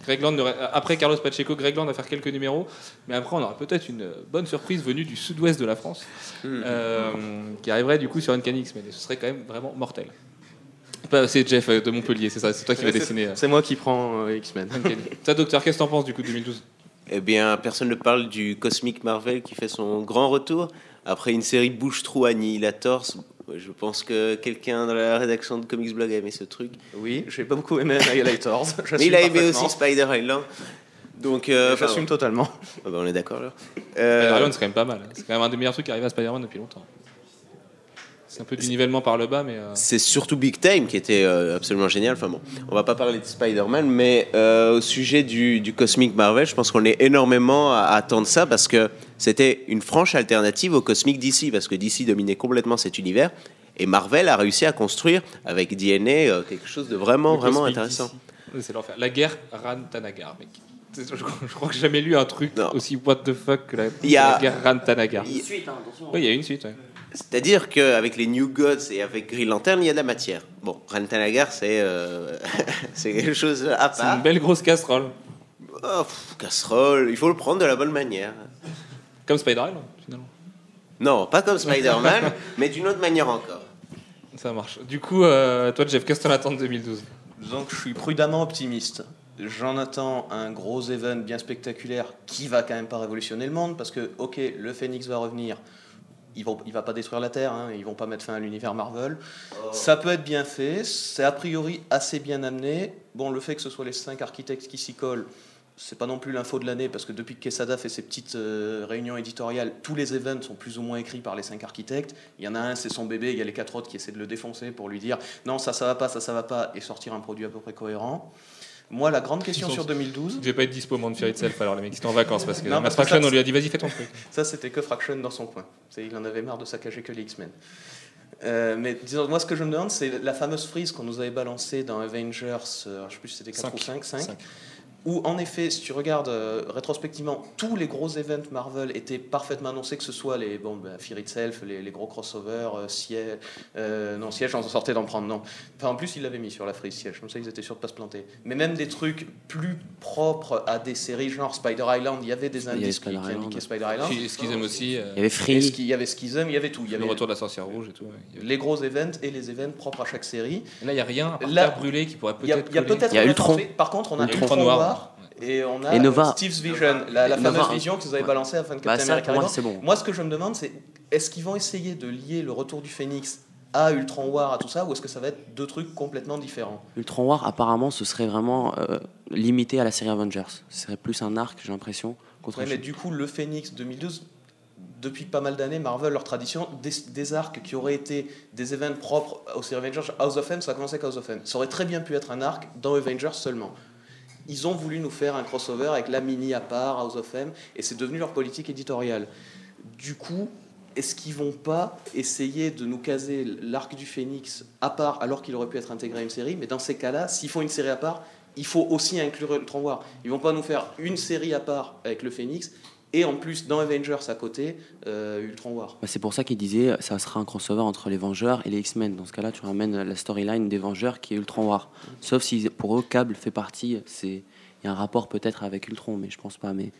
Greg Land, après Carlos Pacheco, Greg Land va faire quelques numéros, mais après on aura peut-être une bonne surprise venue du sud-ouest de la France, euh, qui arriverait du coup sur Uncanny X-Men, et ce serait quand même vraiment mortel. Pas- C'est Jeff euh, de Montpellier, c'est ça, c'est toi qui vas dessiner. euh, C'est moi qui prends euh, X-Men. Toi, docteur, qu'est-ce que t'en penses du coup de 2012 Eh bien, personne ne parle du Cosmic Marvel qui fait son grand retour après une série bouche-trou Annihilators. Je pense que quelqu'un dans la rédaction de Comics Blog a aimé ce truc. Oui, j'ai pas beaucoup aimé Annihilators. Mais il a aimé aussi Spider Island. Donc, euh, J'assume totalement. ah bah, on est d'accord là. Spider-Man, c'est quand même pas mal. C'est quand même un des meilleurs trucs qui arrive à Spider-Man depuis longtemps. C'est un peu du nivellement par le bas, mais. euh, C'est surtout Big Time qui était euh, absolument génial. Enfin bon, on va pas parler de Spider-Man, mais euh, au sujet du, du Cosmic Marvel, je pense qu'on est énormément à, à attendre ça parce que c'était une franche alternative au Cosmic DC parce que DC dominait complètement cet univers et Marvel a réussi à construire avec DNA euh, quelque chose de vraiment le vraiment Cosmic intéressant. DC. C'est l'enfer. La guerre Rantanagar, mec. C'est- Je, je crois que j'ai jamais lu un truc Non. aussi what the fuck que la, Il y a- la guerre Rantanagar. Il- Oui, il y a une suite. ouais. C'est-à-dire qu'avec les New Gods et avec Green Lantern, il y a de la matière. Bon, Rantanagar, c'est euh, c'est quelque chose à C'est une part. belle grosse casserole. Oh, pff, casserole, il faut le prendre de la bonne manière. Comme Spider-Man, finalement. Non, pas comme Spider-Man, mais d'une autre manière encore. Ça marche. Du coup, euh, toi, Jeff, qu'est-ce que t'en attends de 2012 Donc je suis prudemment optimiste. J'en attends un gros event bien spectaculaire qui va quand même pas révolutionner le monde parce que, ok, le Phoenix va revenir. Il va pas détruire la Terre, hein, ils vont pas mettre fin à l'univers Marvel. Ça peut être bien fait, c'est a priori assez bien amené. Bon, le fait que ce soit les cinq architectes qui s'y collent, c'est pas non plus l'info de l'année parce que depuis que Quesada fait ses petites euh, réunions éditoriales, tous les events sont plus ou moins écrits par les cinq architectes. Il y en a un, c'est son bébé, il y a les quatre autres qui essaient de le défoncer pour lui dire non, ça, ça va pas, ça, ça va pas, et sortir un produit à peu près cohérent. Moi, la grande question sont- sur 2012, Je vais pas être dispo au moment de Fear Itself, alors les mecs, étaient en vacances parce que Non, que Fraction, ça, on lui a dit vas-y, fais ton truc. ça c'était que Fraction dans son coin. Il en avait marre de saccager que les X-Men. Euh, mais disons, moi, ce que je me demande, c'est la fameuse frise qu'on nous avait balancée dans Avengers, euh, je sais plus si c'était 4 ou 5, 5, où en effet, si tu regardes euh, rétrospectivement, tous les gros events Marvel étaient parfaitement annoncés, que ce soit les bon, ben, Fear Itself, les, les gros crossovers, euh, Siège, euh, non, Siège, on s'en sortait d'en prendre, non. Enfin, en plus, ils l'avaient mis sur la frise Siège, comme ça, ils étaient sûrs de pas se planter. Mais même des trucs plus propres à des séries, genre Spider Island, il y avait des indices qui, Spider qui Island. indiquaient Spider Island. Aiment aussi, euh, Il y avait Free. Il y avait Schism, il y avait tout. Il y le retour de la sorcière rouge et tout. ouais. Les gros events et les events propres à chaque série. Et Là, il n'y a rien à brûler qui pourrait peut-être. il y a peut-être Il y a rien Ultron. parfait. Par contre, on a Ultron Ultron, noir. noir. Et on a Et Nova. euh, Steve's Vision, la, la Nova, fameuse vision que vous avez Ouais. balancée à la fin de Bah, Captain ça, America. moi, bon. Moi, ce que je me demande, c'est est-ce qu'ils vont essayer de lier le retour du Phénix à Ultron War, à tout ça, ou est-ce que ça va être deux trucs complètement différents? Ultron War, apparemment, ce serait vraiment euh, limité à la série Avengers. Ce serait plus un arc, j'ai l'impression, Ouais, mais du coup, le Phénix 2012, depuis pas mal d'années, Marvel, leur tradition, des, des arcs qui auraient été des événements propres aux séries Avengers, House of M, ça a commencé avec House of M. Ça aurait très bien pu être un arc dans Avengers seulement. Ils ont voulu nous faire un crossover avec la mini à part, House of M, et c'est devenu leur politique éditoriale. Du coup, est-ce qu'ils vont pas essayer de nous caser l'arc du Phénix à part alors qu'il aurait pu être intégré à une série? Mais dans ces cas-là, s'ils font une série à part, il faut aussi inclure Ultron War. Ils vont pas nous faire une série à part avec le Phénix et en plus dans Avengers à côté, euh, Ultron War. Bah, c'est pour ça qu'il disait ça sera un crossover entre les Vengeurs et les X-Men. Dans ce cas-là, tu ramènes la storyline des Vengeurs qui est Ultron War. Sauf si pour eux, Cable fait partie. C'est il y a un rapport peut-être avec Ultron, mais je pense pas. Mais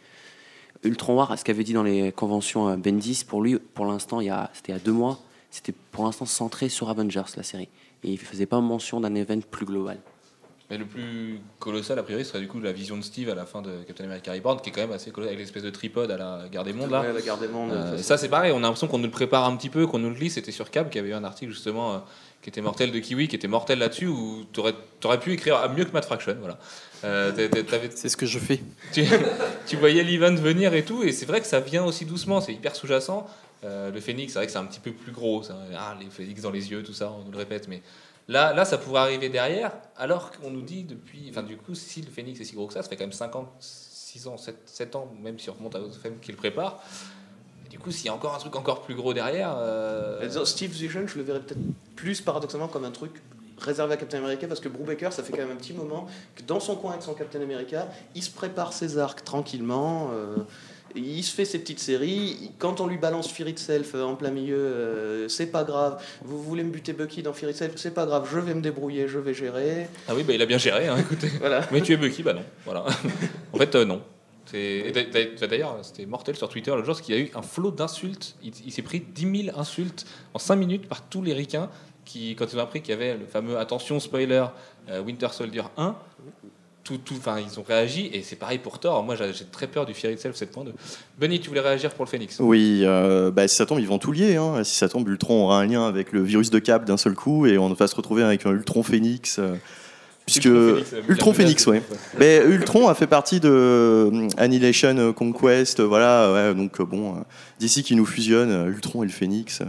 Ultron War, ce qu'avait dit dans les conventions euh, Bendis, pour lui, pour l'instant, il y a, c'était il y a deux mois, c'était pour l'instant centré sur Avengers la série. Et il faisait pas mention d'un event plus global. Mais le plus colossal, a priori, serait du coup la vision de Steve à la fin de Captain America Reborn, qui est quand même assez colossal, avec l'espèce de tripode à la Guerre des Mondes. Là. Ouais, la Guerre des Mondes, Euh, ça, c'est pareil, on a l'impression qu'on nous le prépare un petit peu, qu'on nous le lit. C'était sur Cap, qui avait eu un article justement euh, qui était mortel de Kiwi, qui était mortel là-dessus, où tu aurais, pu écrire mieux que Matt Fraction. Voilà. c'est ce que je fais. Tu, tu voyais l'event venir et tout, et c'est vrai que ça vient aussi doucement, c'est hyper sous-jacent. Euh, le phénix, c'est vrai que c'est un petit peu plus gros, ça. Ah, les phénix dans les yeux, tout ça, on nous le répète, mais là, là ça pourrait arriver derrière, alors qu'on nous dit depuis. Enfin, du coup, si le phénix est si gros que ça, ça fait quand même 5 ans, 6 ans, 7, 7 ans, même si on remonte à FM qui le prépare. Du coup, s'il y a encore un truc encore plus gros derrière. euh, Steve Vision, je le verrais peut-être plus paradoxalement comme un truc réservé à Captain America parce que Brubaker, ça fait quand même un petit moment que dans son coin avec son Captain America, il se prépare ses arcs tranquillement. euh, il se fait ses petites séries. Quand on lui balance Fear Itself euh, en plein milieu, euh, c'est pas grave. Vous voulez me buter Bucky dans Fear Itself, c'est pas grave. Je vais me débrouiller, je vais gérer. Ah oui, bah, il a bien géré, hein, écoutez. Voilà. Mais tu es Bucky, bah non. Voilà. en fait, euh, non. D'ailleurs, c'était mortel sur Twitter l'autre jour, parce qu'il y a eu un flot d'insultes. Il, il s'est pris 10 000 insultes en 5 minutes par tous les ricains qui, quand ils ont appris qu'il y avait le fameux attention spoiler euh, Winter Soldier 1. Tout, tout, enfin, ils ont réagi et c'est pareil pour Thor. Moi, j'ai très peur du Fear Itself 7.2. Benny, tu voulais réagir pour le Phoenix? Oui, euh, bah, si ça tombe, ils vont tout lier. hein. Si ça tombe, Ultron aura un lien avec le virus de Cap d'un seul coup et on va se retrouver avec un Ultron Phoenix. euh, puisque Ultron Phoenix, euh, de- Mais Ultron a fait partie de Annihilation Conquest, voilà. ouais, donc bon, d'ici qui nous fusionne, Ultron et le Phoenix.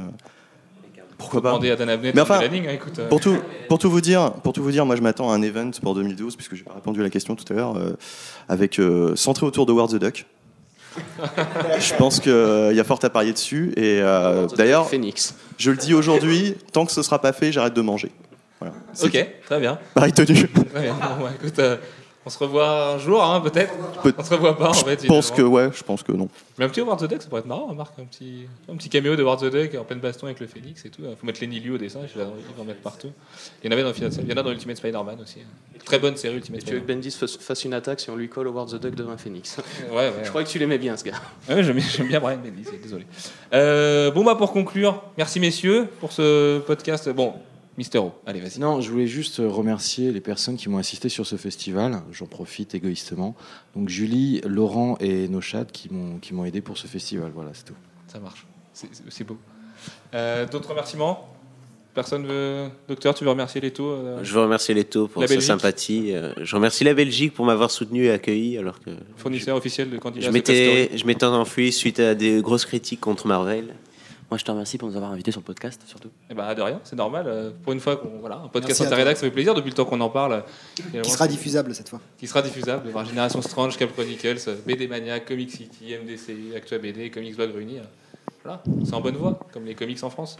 Pourquoi pas demander à Dan Abnett Mais de enfin, hein, écoute, euh. pour tout, pour tout vous dire, pour tout vous dire, moi je m'attends à un event pour 2012 puisque j'ai pas répondu à la question tout à l'heure, euh, avec euh, centré autour de Ward the Duck. je pense qu'il y a fort à parier dessus et euh, d'ailleurs, Phoenix. je le dis aujourd'hui, tant que ce sera pas fait, j'arrête de manger. Voilà. Ok, très bien. Pareil tenu. Très bien. Bon, bah, écoute, euh, on se revoit un jour, hein, peut-être. On se revoit pas, en fait. Je pense que ouais, je pense que non. Mais un petit Howard the Duck, ça pourrait être marrant, hein, Marc. Un petit, un petit caméo de Howard the Duck en pleine baston avec le Phoenix et tout. Il faut mettre Lenny Liu au dessin, ils vont en mettre partout. Il y en avait dans il y en a dans Ultimate Spider-Man aussi. hein. Très bonne série Ultimate Et tu veux Spider-Man. que Bendis fasse- une attaque si on lui colle Howard the Duck devant un Phoenix Ouais, ouais. Je crois que tu l'aimais bien, ce gars. Ouais, j'aime, j'aime bien Brian Bendis, désolé. Euh, bon, bah, pour conclure, merci messieurs pour ce podcast. Bon, Mister O, allez, vas-y. Non, je voulais juste remercier les personnes qui m'ont assisté sur ce festival. J'en profite égoïstement. Donc Julie, Laurent et Nochad qui m'ont qui m'ont aidé pour ce festival. Voilà, c'est tout. Ça marche, c'est, beau. Euh, d'autres remerciements? Personne veut. Docteur, tu veux remercier les taux euh, Je veux remercier Leto pour La sa Belgique? sympathie. Euh, Je remercie la Belgique pour m'avoir soutenu et accueilli alors que Fournisseur officiel de candidats. je m'étais, je m'étais enfui suite à des grosses critiques contre Marvel. Moi, je te remercie pour nous avoir invités sur le podcast, surtout. Eh ben, de rien, c'est normal. euh, Pour une fois, qu'on, voilà, un podcast interrédac, ça fait plaisir depuis le temps qu'on en parle. Qui sera diffusable cette fois. Qui sera diffusable. Voir Génération Strange, Cap Chronicles, euh, BD Mania, Comic City, MDCU, Actua BD, Comics Blog Réunis. euh, Voilà, c'est en bonne voie, comme les comics en France.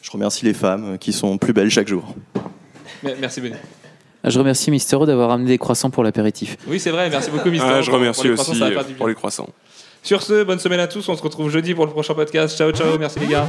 Je remercie les femmes qui sont plus belles chaque jour. Me- Merci Benny. Ah, Je remercie Mystero d'avoir amené des croissants pour l'apéritif. Oui, c'est vrai, merci beaucoup Mister. Ah, je remercie pour aussi euh, pour les croissants. Sur ce, bonne semaine à tous. On se retrouve jeudi pour le prochain podcast. Ciao, ciao. Merci les gars.